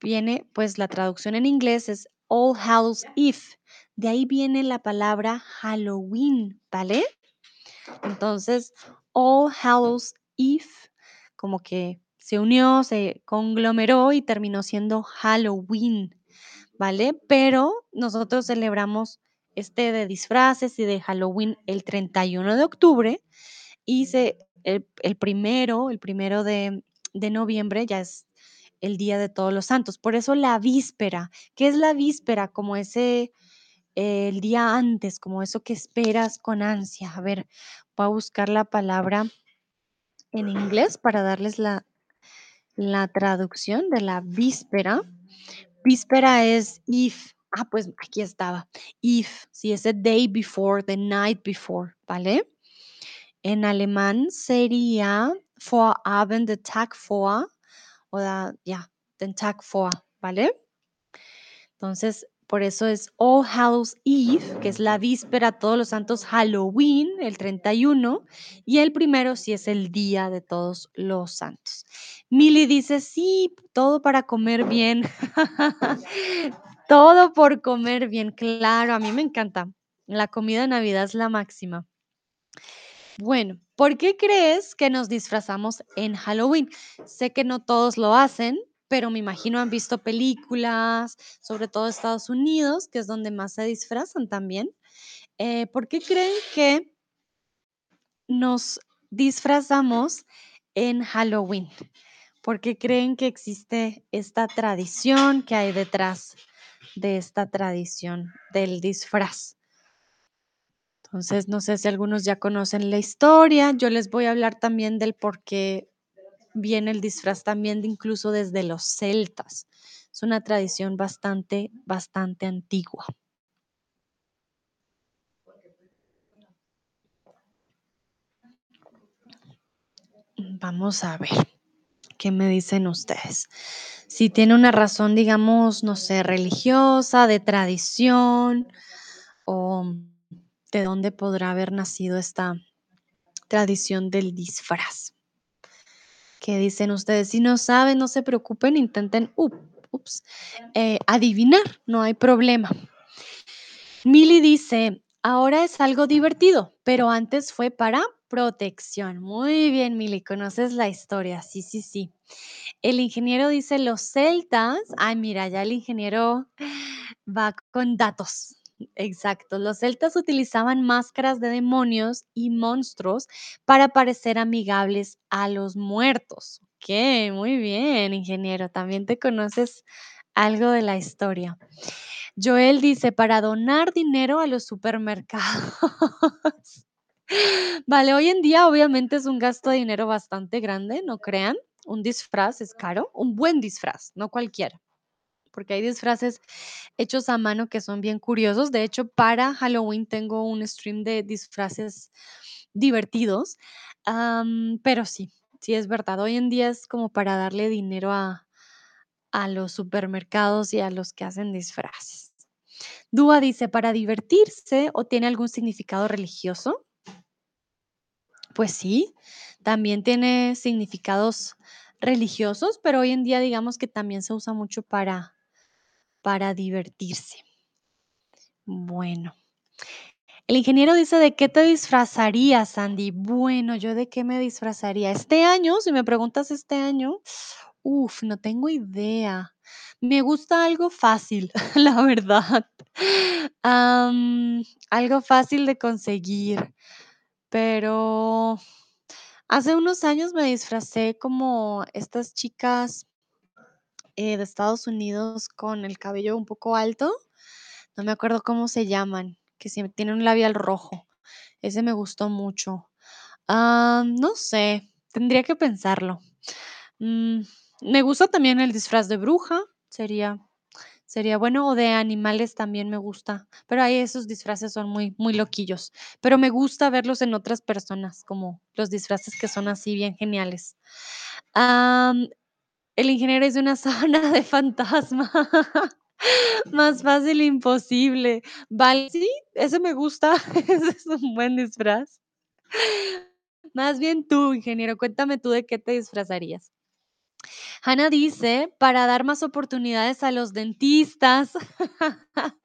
viene, pues la traducción en inglés es All Hallows Eve. De ahí viene la palabra Halloween, ¿vale? Entonces, All Hallows Eve, como que se unió, se conglomeró y terminó siendo Halloween, ¿vale? Pero nosotros celebramos este de disfraces y de Halloween el 31 de octubre y se el el primero el primero de de noviembre ya es el Día de Todos los Santos. Por eso la víspera, ¿qué es la víspera? Como ese, eh, el día antes, como eso que esperas con ansia. A ver, voy a buscar la palabra en inglés para darles la La traducción de la víspera. Víspera es if. Ah, pues aquí estaba. If, si es the day before, the night before, ¿vale? En alemán sería Vorabend, the Tag vor, o ya, den Tag vor, ¿vale? Entonces, por eso es All Hallows Eve, que es la víspera, todos los santos Halloween, el 31, y el primero sí es el día de todos los santos. Milly dice, sí, todo para comer bien. [laughs] todo por comer bien, claro, a mí me encanta. La comida de Navidad es la máxima. Bueno, ¿por qué crees que nos disfrazamos en Halloween? Sé que no todos lo hacen, pero me imagino han visto películas, sobre todo Estados Unidos, que es donde más se disfrazan también. Eh, ¿por qué creen que nos disfrazamos en Halloween? ¿Por qué creen que existe esta tradición que hay detrás de esta tradición del disfraz? Entonces, no sé si algunos ya conocen la historia. Yo les voy a hablar también del por qué viene el disfraz también de incluso desde los celtas. Es una tradición bastante, bastante antigua. Vamos a ver qué me dicen ustedes. Si tiene una razón, digamos, no sé, religiosa, de tradición, o de dónde podrá haber nacido esta tradición del disfraz. ¿Qué dicen ustedes? Si no saben, no se preocupen, intenten ups, eh, adivinar, no hay problema. Milly dice, ahora es algo divertido, pero antes fue para protección. Muy bien, Milly, conoces la historia. Sí, sí, sí. El ingeniero dice, los celtas, ay, mira, ya el ingeniero va con datos. Exacto, los celtas utilizaban máscaras de demonios y monstruos para parecer amigables a los muertos. Ok, muy bien, ingeniero, también te conoces algo de la historia. Joel dice, para donar dinero a los supermercados. Vale, hoy en día obviamente es un gasto de dinero bastante grande, no crean. Un disfraz es caro, un buen disfraz, no cualquiera porque hay disfraces hechos a mano que son bien curiosos. De hecho, para Halloween tengo un stream de disfraces divertidos, pero sí, sí es verdad. Hoy en día es como para darle dinero a, a los supermercados y a los que hacen disfraces. Dúa dice, ¿para divertirse o tiene algún significado religioso? Pues sí, también tiene significados religiosos, pero hoy en día digamos que también se usa mucho para para divertirse. Bueno. El ingeniero dice, ¿de qué te disfrazarías, Sandy? Bueno, ¿yo de qué me disfrazaría? Este año, si me preguntas este año, uf, no tengo idea. Me gusta algo fácil, [laughs] la verdad. algo fácil de conseguir, pero hace unos años me disfracé como estas chicas eh, de Estados Unidos con el cabello un poco alto, no me acuerdo cómo se llaman, que siempre tienen un labial rojo. Ese me gustó mucho. Ah, no sé, tendría que pensarlo. Mm, me gusta también el disfraz de bruja, sería, sería bueno, o de animales también me gusta, pero ahí esos disfraces son muy, muy loquillos. Pero me gusta verlos en otras personas, como los disfraces que son así bien geniales. El ingeniero es una [laughs] sábana de fantasma. Más fácil imposible. Vale, sí, ese me gusta. [laughs] Ese es un buen disfraz. Más bien tú, ingeniero, cuéntame tú de qué te disfrazarías. Hannah dice, para dar más oportunidades a los dentistas. [laughs]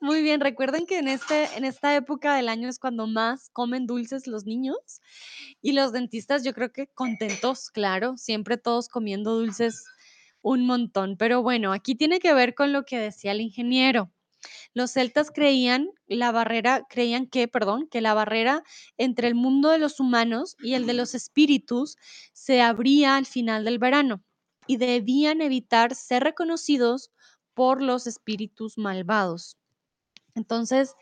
Muy bien, recuerden que en, este, en esta época del año es cuando más comen dulces los niños y los dentistas yo creo que contentos, claro, siempre todos comiendo dulces un montón. Pero bueno, aquí tiene que ver con lo que decía el ingeniero. Los celtas creían la barrera, creían que, perdón, que la barrera entre el mundo de los humanos y el de los espíritus se abría al final del verano y debían evitar ser reconocidos por los espíritus malvados. Entonces,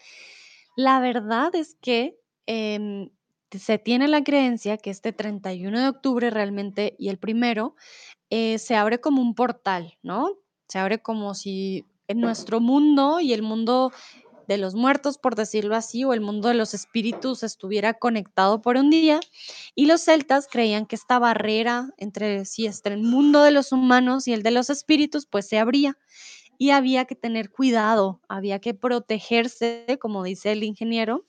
la verdad es que em, se tiene la creencia que este 31 de octubre realmente y el primero eh, se abre como un portal, ¿no? Se abre como si en nuestro mundo y el mundo de los muertos, por decirlo así, o el mundo de los espíritus estuviera conectado por un día. Y los celtas creían que esta barrera entre, sí, entre el mundo de los humanos y el de los espíritus, pues se abría y había que tener cuidado, había que protegerse, como dice el ingeniero,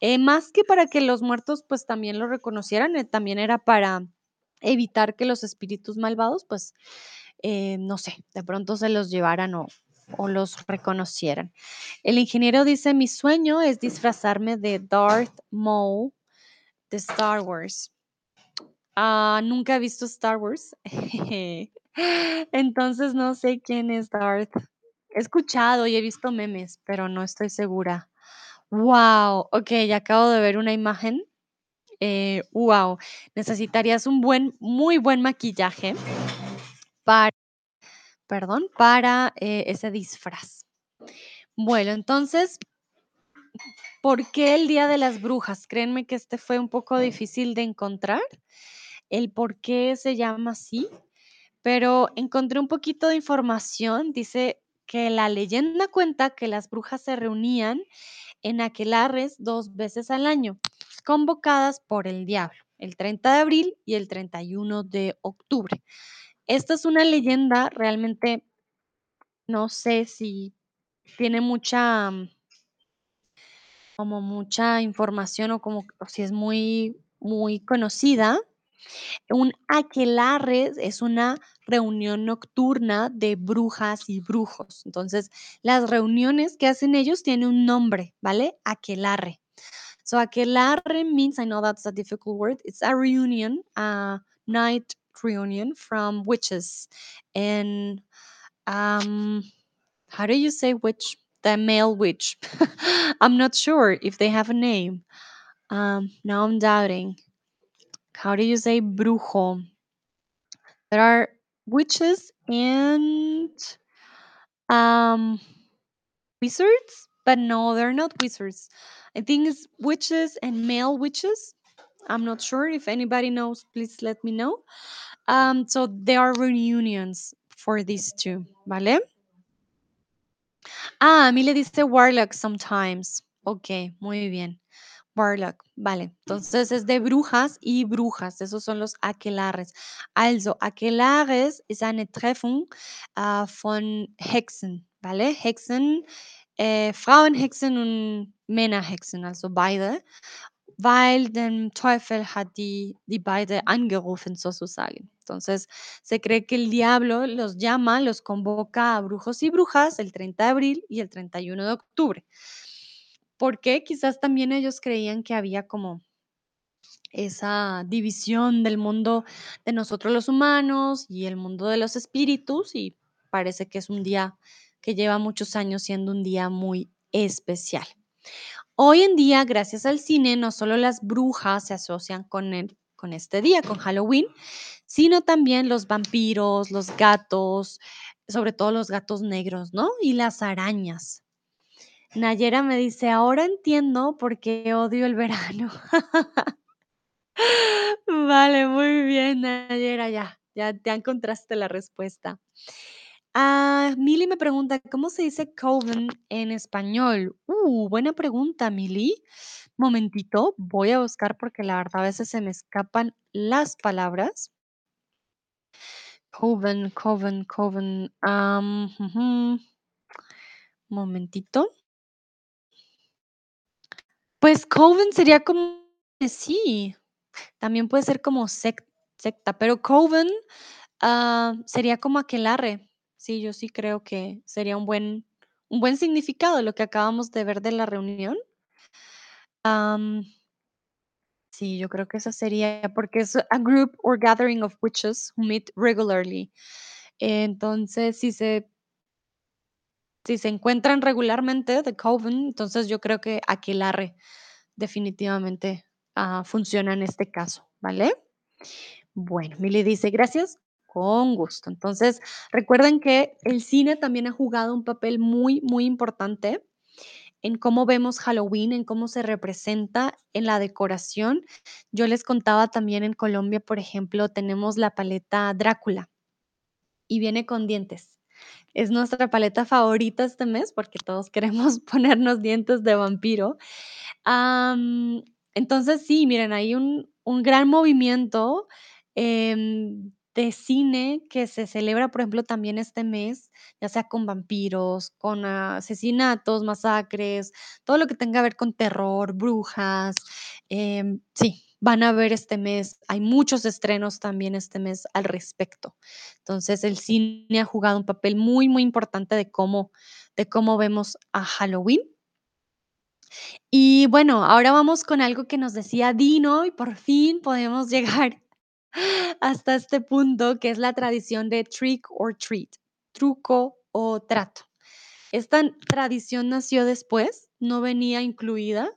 eh, más que para que los muertos pues también lo reconocieran, eh, también era para evitar que los espíritus malvados pues, eh, no sé, de pronto se los llevaran o, los reconocieran. El ingeniero dice, mi sueño es disfrazarme de Darth Maul de Star Wars. Ah, nunca he visto Star Wars. [laughs] Entonces no sé quién es Darth. He escuchado y he visto memes, pero no estoy segura. Wow, ok, ya acabo de ver una imagen. Eh, wow, necesitarías un buen, muy buen maquillaje para, perdón, para eh, ese disfraz. Bueno, entonces, ¿por qué el Día de las Brujas? Créanme que este fue un poco difícil de encontrar, el por qué se llama así, pero encontré un poquito de información. Dice que la leyenda cuenta que las brujas se reunían en aquelarres dos veces al año, convocadas por el diablo, el 30 de abril y el 31 de octubre. Esta es una leyenda, realmente no sé si tiene mucha, mm, como mucha información o como si es muy, muy conocida. Un aquelarre es una reunión nocturna de brujas y brujos. Entonces, las reuniones que hacen ellos tienen un nombre, ¿vale? Aquelarre. So aquelarre means, I know that's a difficult word, it's a reunion, a night reunion from witches. And um, how do you say witch? The male witch. [laughs] I'm not sure if they have a name. Um, now I'm doubting. How do you say brujo? There are witches and um wizards, but no, they're not wizards. I think it's witches and male witches. I'm not sure if anybody knows, please let me know. Um, so there are reunions for these two, ¿vale? Ah, a mí le dice Warlock sometimes. Ok, muy bien. Warlock, vale. Entonces es de brujas y brujas. Esos son los Aquelarres. Also, Aquelarres ist eine Treffung äh, von Hexen, vale? Hexen, äh, Frauenhexen und Männerhexen, also beide. Weil der Teufel hat die, angerufen, sozusagen. Entonces, se cree que el diablo los llama, los convoca a brujos y brujas el 30 de abril y el 31 de octubre. ¿Por qué? Quizás también ellos creían que había como esa división del mundo de nosotros los humanos y el mundo de los espíritus y parece que es un día que lleva muchos años siendo un día muy especial. Hoy en día, gracias al cine, no solo las brujas se asocian con, con este día, con Halloween, sino también los vampiros, los gatos, sobre todo los gatos negros, ¿no? Y las arañas. Nayera me dice, ahora entiendo por qué odio el verano. [laughs] Vale, muy bien, Nayera, ya, ya, ya encontraste la respuesta. Ah, me pregunta, ¿cómo se dice coven en español? Uh, buena pregunta, Mili. Momentito, voy a buscar porque la verdad a veces se me escapan las palabras. Coven, coven, coven. Momentito. Pues coven sería como, sí, también puede ser como sec- secta, pero coven ah, sería como aquelarre. Sí, yo sí creo que sería un buen, un buen significado lo que acabamos de ver de la reunión. Sí, yo creo que eso sería porque es a group or gathering of witches who meet regularly. Entonces, si se, si se encuentran regularmente, the coven, entonces yo creo que aquelarre definitivamente ah, funciona en este caso, ¿vale? Bueno, Mili dice, gracias, con gusto. Entonces, recuerden que el cine también ha jugado un papel muy, muy importante en cómo vemos Halloween, en cómo se representa en la decoración. Yo les contaba también en Colombia, por ejemplo, tenemos la paleta Drácula y viene con dientes. Es nuestra paleta favorita este mes porque todos [laughs] queremos ponernos dientes de vampiro. Am, entonces sí, miren, hay un un gran movimiento, em, de cine que se celebra, por ejemplo, también este mes, ya sea con vampiros, con asesinatos, masacres, todo lo que tenga que ver con terror, brujas, em, sí, van a ver este mes. Hay muchos estrenos también este mes al respecto. Entonces, el cine ha jugado un papel muy, muy importante de cómo de cómo vemos a Halloween. Y bueno, ahora vamos con algo que nos decía Dino, y por fin podemos [laughs] llegar hasta este punto, que es la tradición de trick or treat, truco o trato. Esta tradición nació después, no venía incluida.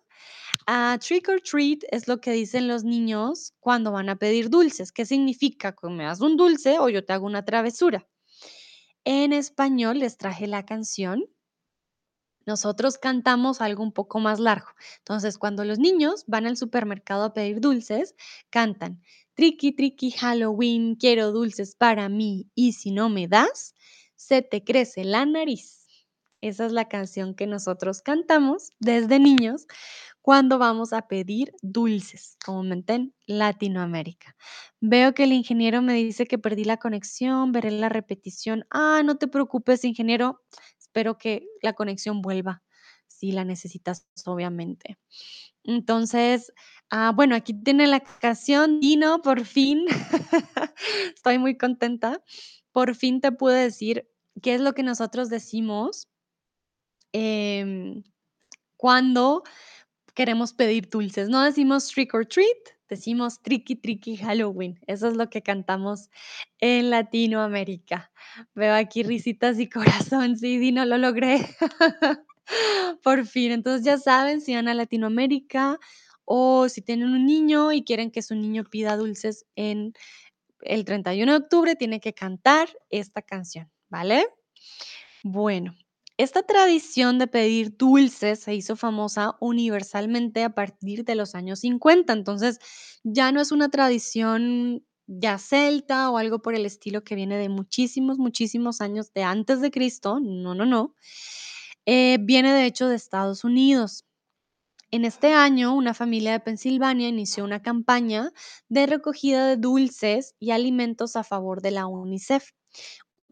Ah, trick or treat es lo que dicen los niños cuando van a pedir dulces. ¿Qué significa? Que me das un dulce o yo te hago una travesura. En español les traje la canción nosotros cantamos algo un poco más largo. Entonces, cuando los niños van al supermercado a pedir dulces, cantan, triqui, triqui, Halloween, quiero dulces para mí y si no me das, se te crece la nariz. Esa es la canción que nosotros cantamos desde niños cuando vamos a pedir dulces, comúnmente en Latinoamérica. Veo que el ingeniero me dice que perdí la conexión, veré la repetición. Ah, no te preocupes, ingeniero. Espero que la conexión vuelva si la necesitas, obviamente. Entonces, ah, bueno, aquí tiene la canción, Dino, por fin. [laughs] Estoy muy contenta. Por fin te puedo decir qué es lo que nosotros decimos em, cuando queremos pedir dulces. No decimos trick or treat, decimos tricky tricky Halloween. Eso es lo que cantamos en Latinoamérica. Veo aquí risitas y [laughs] corazón. Sí, Dino, lo logré. [laughs] Por fin. Entonces ya saben, si van a Latinoamérica o si tienen un niño y quieren que su niño pida dulces en el 31 de octubre, tiene que cantar esta canción, ¿vale? Bueno, esta tradición de pedir dulces se hizo famosa universalmente a partir de los años 50, entonces ya no es una tradición ya celta o algo por el estilo que viene de muchísimos, muchísimos años de antes de Cristo, no, no, no. Eh, viene de hecho de Estados Unidos. En este año, una familia de Pensilvania inició una campaña de recogida de dulces y alimentos a favor de la UNICEF,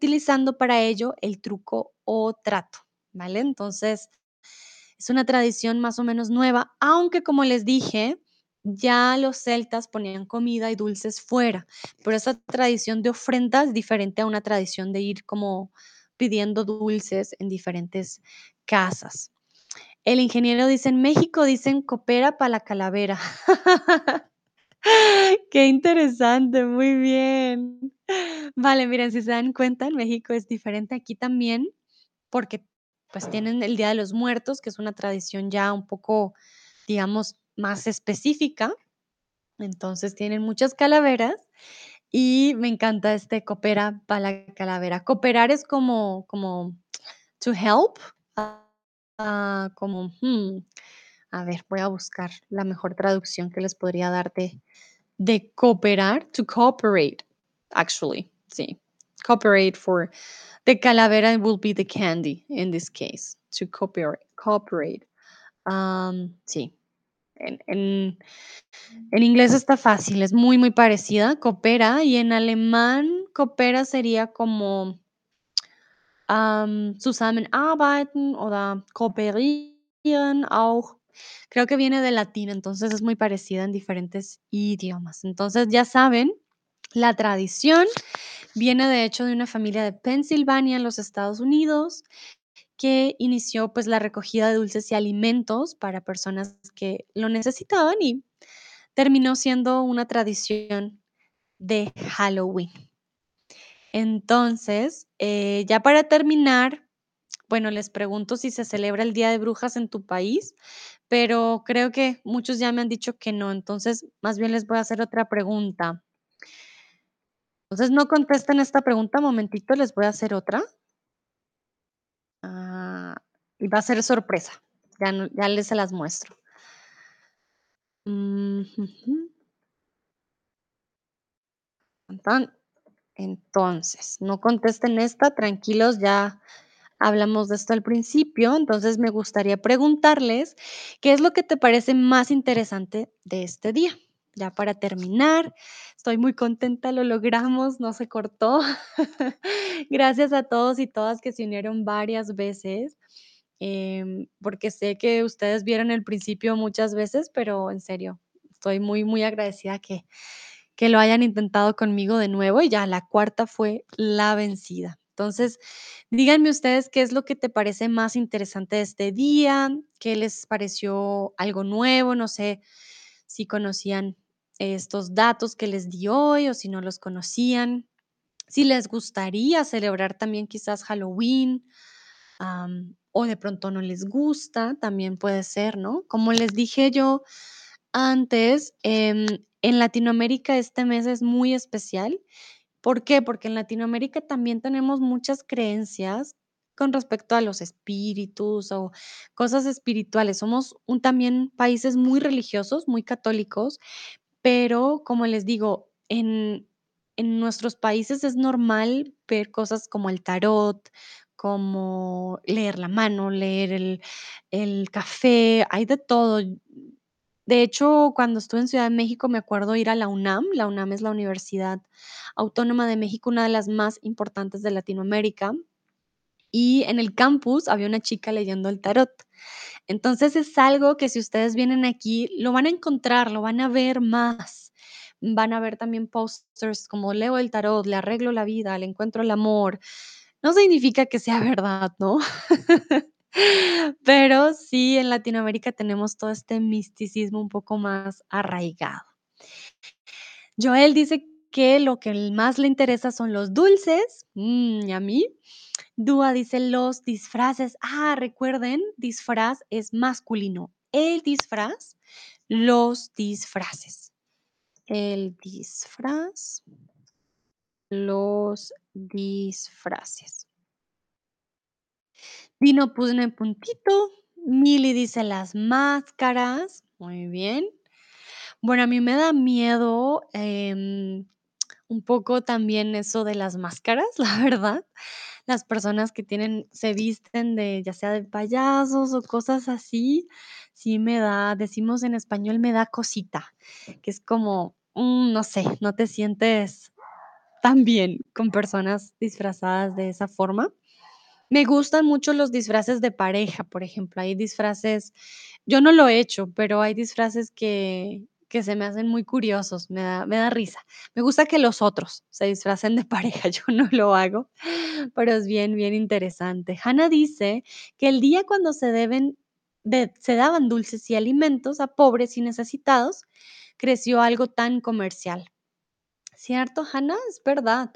utilizando para ello el truco o trato, ¿vale? Entonces, es una tradición más o menos nueva, aunque como les dije, ya los celtas ponían comida y dulces fuera, pero esa tradición de ofrenda es diferente a una tradición de ir como pidiendo dulces en diferentes casas. El ingeniero dice, en México dicen coopera para la calavera. [laughs] [laughs] Qué interesante, muy bien. Vale, miren, si se dan cuenta, en México es diferente aquí también, porque pues tienen el Día de los Muertos, que es una tradición ya un poco, digamos, más específica. Entonces tienen muchas calaveras y me encanta este coopera para la calavera. Cooperar es como, como to help, ah, como, hmm, a ver, voy a buscar la mejor traducción que les podría dar de, cooperar, to cooperate, actually, sí. Cooperate for the calavera will be the candy in this case, to cooperate. cooperate. Um, sí, en, en, en inglés está fácil, es muy, muy parecida, coopera, y en alemán coopera sería como ähm, zusammenarbeiten oder kooperieren auch. Creo que viene del latín, entonces es muy parecida en diferentes idiomas. Entonces, ya saben, la tradición viene de hecho de una familia de Pensilvania en los Estados Unidos que inició pues la recogida de dulces y alimentos para personas que lo necesitaban y terminó siendo una tradición de Halloween. Entonces, eh, ya para terminar, bueno, les pregunto si se celebra el Día de Brujas en tu país, pero creo que muchos ya me han dicho que no, entonces más bien les voy a hacer otra pregunta. Entonces, no contesten esta pregunta, momentito, les voy a hacer otra. Ah, y va a ser sorpresa, ya les se las muestro. Mm. Entonces, no contesten esta, tranquilos, ya hablamos de esto al principio. Entonces, me gustaría preguntarles, ¿qué es lo que te parece más interesante de este día? Ya para terminar, estoy muy contenta, lo logramos, no se cortó. [laughs] Gracias a todos y todas que se unieron varias veces, em, porque sé que ustedes vieron el principio muchas veces, pero en serio, estoy muy, muy agradecida que que lo hayan intentado conmigo de nuevo, y ya la cuarta fue la vencida. Entonces, díganme ustedes qué es lo que te parece más interesante de este día, qué les pareció algo nuevo, no sé si conocían estos datos que les di hoy o si no los conocían, si les gustaría celebrar también quizás Halloween, o de pronto no les gusta, también puede ser, ¿no? Como les dije yo antes, em, en Latinoamérica este mes es muy especial, ¿por qué? Porque en Latinoamérica también tenemos muchas creencias con respecto a los espíritus o cosas espirituales. Somos también países muy religiosos, muy católicos, pero, como les digo, en en nuestros países es normal ver cosas como el tarot, como leer la mano, leer el el café, hay de todo. De hecho, cuando estuve en Ciudad de México, me acuerdo ir a la UNAM, la UNAM es la Universidad Autónoma de México, una de las más importantes de Latinoamérica, y en el campus había una chica leyendo el tarot. Entonces, es algo que si ustedes vienen aquí, lo van a encontrar, lo van a ver más. Van a ver también pósters como leo el tarot, le arreglo la vida, le encuentro el amor. No significa que sea [laughs] verdad, ¿no? Pero sí, en Latinoamérica tenemos todo este misticismo un poco más arraigado. Joel dice que lo que más le interesa son los dulces, mm, ¿y a mí? Dúa dice los disfraces. Ah, recuerden, disfraz es masculino. El disfraz, los disfraces. El disfraz los disfraces. Dino pone puntito. Mili dice las máscaras. Muy bien. Bueno, a mí me da miedo, em, un poco también eso de las máscaras, [laughs] la verdad. Las personas que tienen se visten de, ya sea de payasos o cosas así, sí me da, decimos en español, me da cosita, que es como, mm, no sé, no te sientes tan bien con personas disfrazadas de esa forma. Me gustan mucho los disfraces de pareja, por ejemplo, hay disfraces yo no lo he hecho, pero hay disfraces que que se me hacen muy curiosos, me da me da risa. Me gusta que los otros se disfracen de [laughs] pareja, yo no lo hago, pero es bien, bien interesante. Hannah dice que el día cuando se deben de se daban dulces y alimentos a pobres y necesitados, creció algo tan comercial. ¿Cierto, Hannah? Es verdad.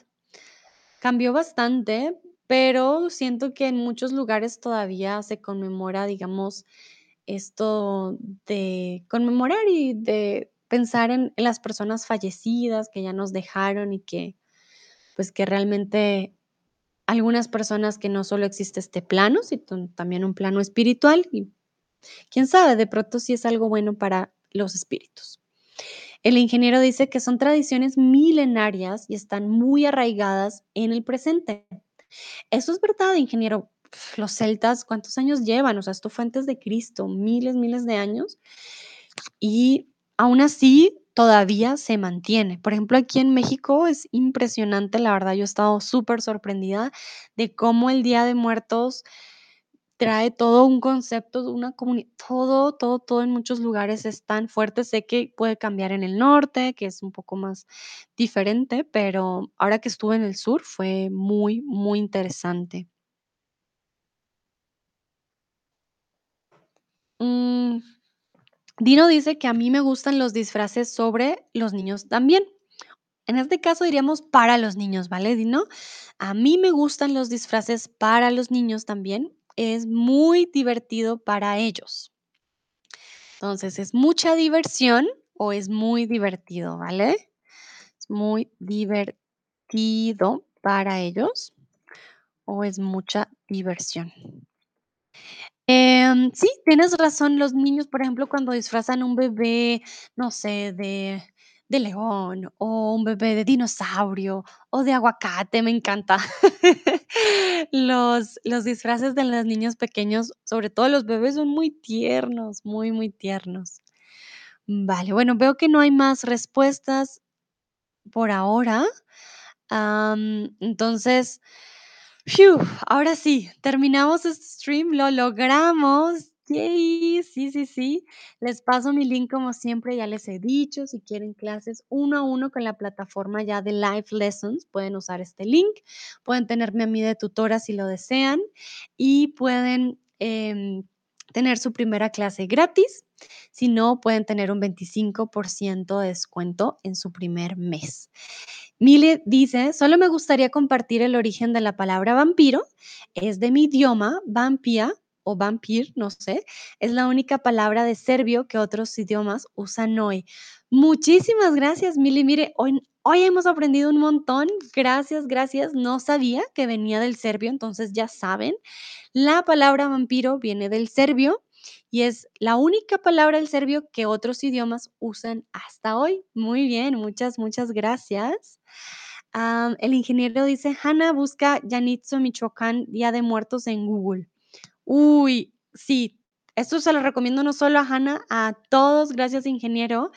Cambió bastante, pero siento que en muchos lugares todavía se conmemora, digamos, esto de conmemorar y de pensar en las personas fallecidas que ya nos dejaron y que, pues, que realmente algunas personas que no solo existe este plano, sino también un plano espiritual y quién sabe, de pronto sí es algo bueno para los espíritus. El ingeniero dice que son tradiciones milenarias y están muy arraigadas en el presente. Eso es verdad, ingeniero. Los celtas, ¿cuántos años llevan? O sea, esto fue antes de Cristo, miles, miles de años, y aún así todavía se mantiene. Por ejemplo, aquí en México es impresionante, la verdad, yo he estado supersorprendida de cómo el Día de Muertos trae todo un concepto, una comuni todo, todo, todo en muchos lugares es tan fuerte. Sé que puede cambiar en el norte, que es un poco más diferente, pero ahora que estuve en el sur fue muy, muy interesante. Mm, Dino dice que a mí me gustan los disfraces sobre los niños también. En este caso diríamos para los niños, ¿vale, Dino? A mí me gustan los disfraces para los niños también, es muy divertido para ellos. Entonces, ¿es mucha diversión o es muy divertido, vale? ¿Es muy divertido para ellos o es mucha diversión? Em, sí, tienes razón. Los niños, por ejemplo, cuando disfrazan un bebé, no sé, de de león, o un bebé de dinosaurio, o de aguacate, me encanta. [laughs] Los los disfraces de los niños pequeños, sobre todo los bebés, son muy tiernos, muy, muy tiernos. Vale, bueno, veo que no hay más respuestas por ahora. Entonces, ¡fiu! Ahora sí, terminamos este stream, lo logramos. ¡Yay! Sí, sí, sí. Les paso mi link como siempre, ya les he dicho, si quieren clases uno a uno con la plataforma ya de Live Lessons, pueden usar este link, pueden tenerme a mí de tutora si lo desean y pueden, em, tener su primera clase gratis. Si no, pueden tener un 25% de descuento en su primer mes. Mile dice: "Solo me gustaría compartir el origen de la palabra vampiro, es de mi idioma, vampia o vampir, no sé, es la única palabra de serbio que otros idiomas usan hoy". Muchísimas gracias, Mili. Mire, hoy hoy hemos aprendido un montón. Gracias, gracias. No sabía que venía del serbio, entonces ya saben, la palabra vampiro viene del serbio y es la única palabra del serbio que otros idiomas usan hasta hoy. Muy bien, muchas, muchas gracias. Am, el ingeniero dice: "Hanna busca Yanitzio, Michoacán, Día de Muertos en Google". Uy, sí, esto se lo recomiendo no solo a Hanna, a todos. Gracias, ingeniero.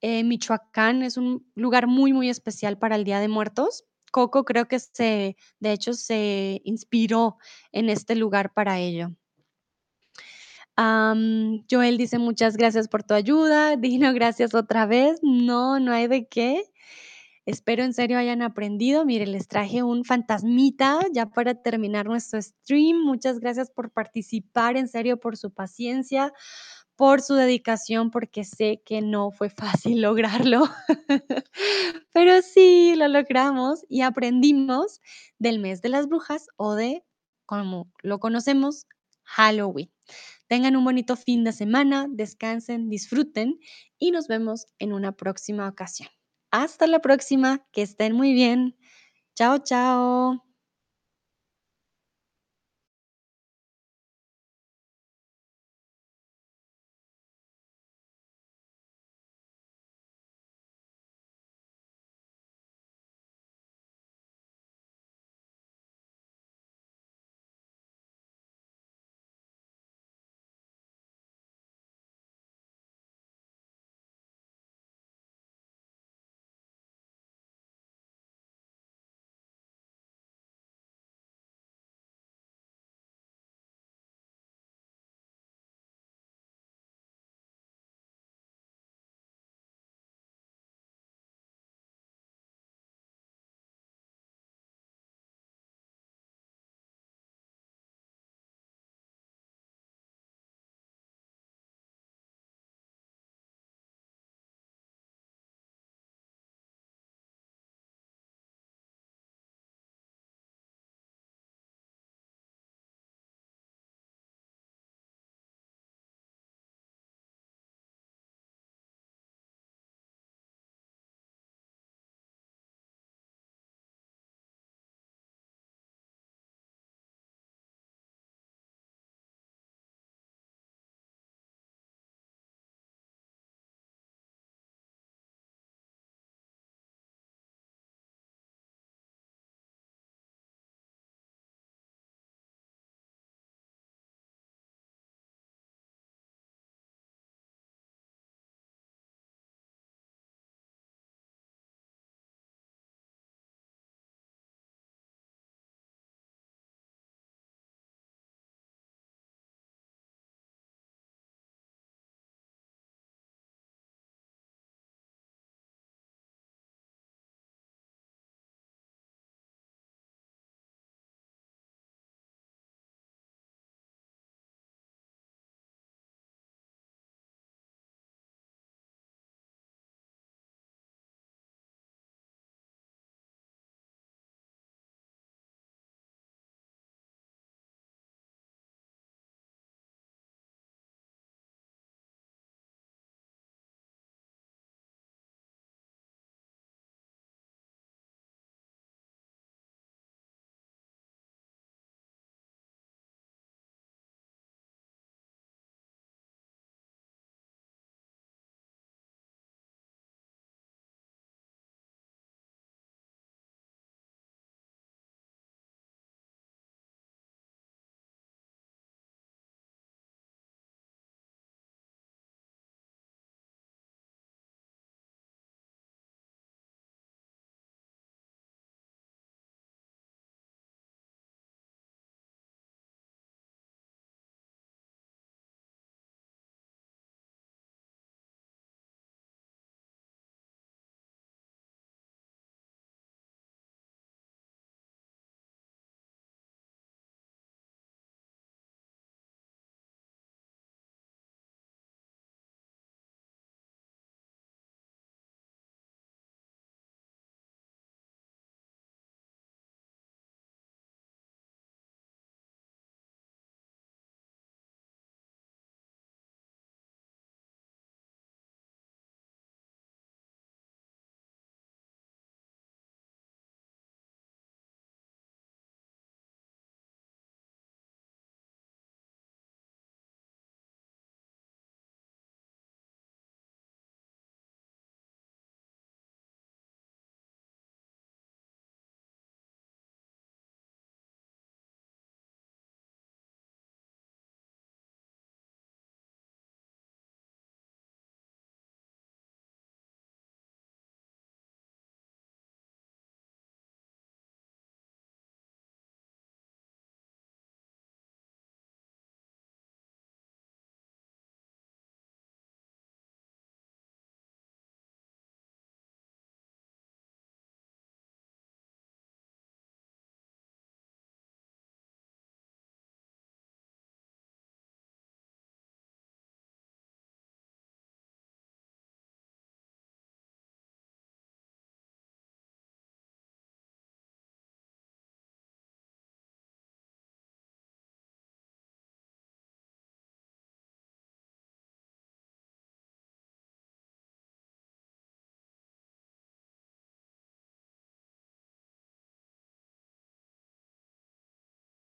Eh, Michoacán es un lugar muy, muy especial para el Día de Muertos. Coco creo que se de hecho, se inspiró en este lugar para ello. Joel dice: "Muchas gracias por tu ayuda". [laughs] Dino: "Gracias otra vez". No, no hay de qué. Espero en serio hayan aprendido. Mire, les traje un fantasmita ya para terminar nuestro stream. Muchas gracias por participar, en serio, por su paciencia, por su dedicación, porque sé que no fue [laughs] fácil lograrlo. [laughs] Pero sí, lo logramos y aprendimos del mes de las brujas o de, como lo conocemos, Halloween. Tengan un bonito fin de semana, descansen, disfruten y nos vemos en una próxima ocasión. Hasta la próxima, que estén muy bien. Chao, chao.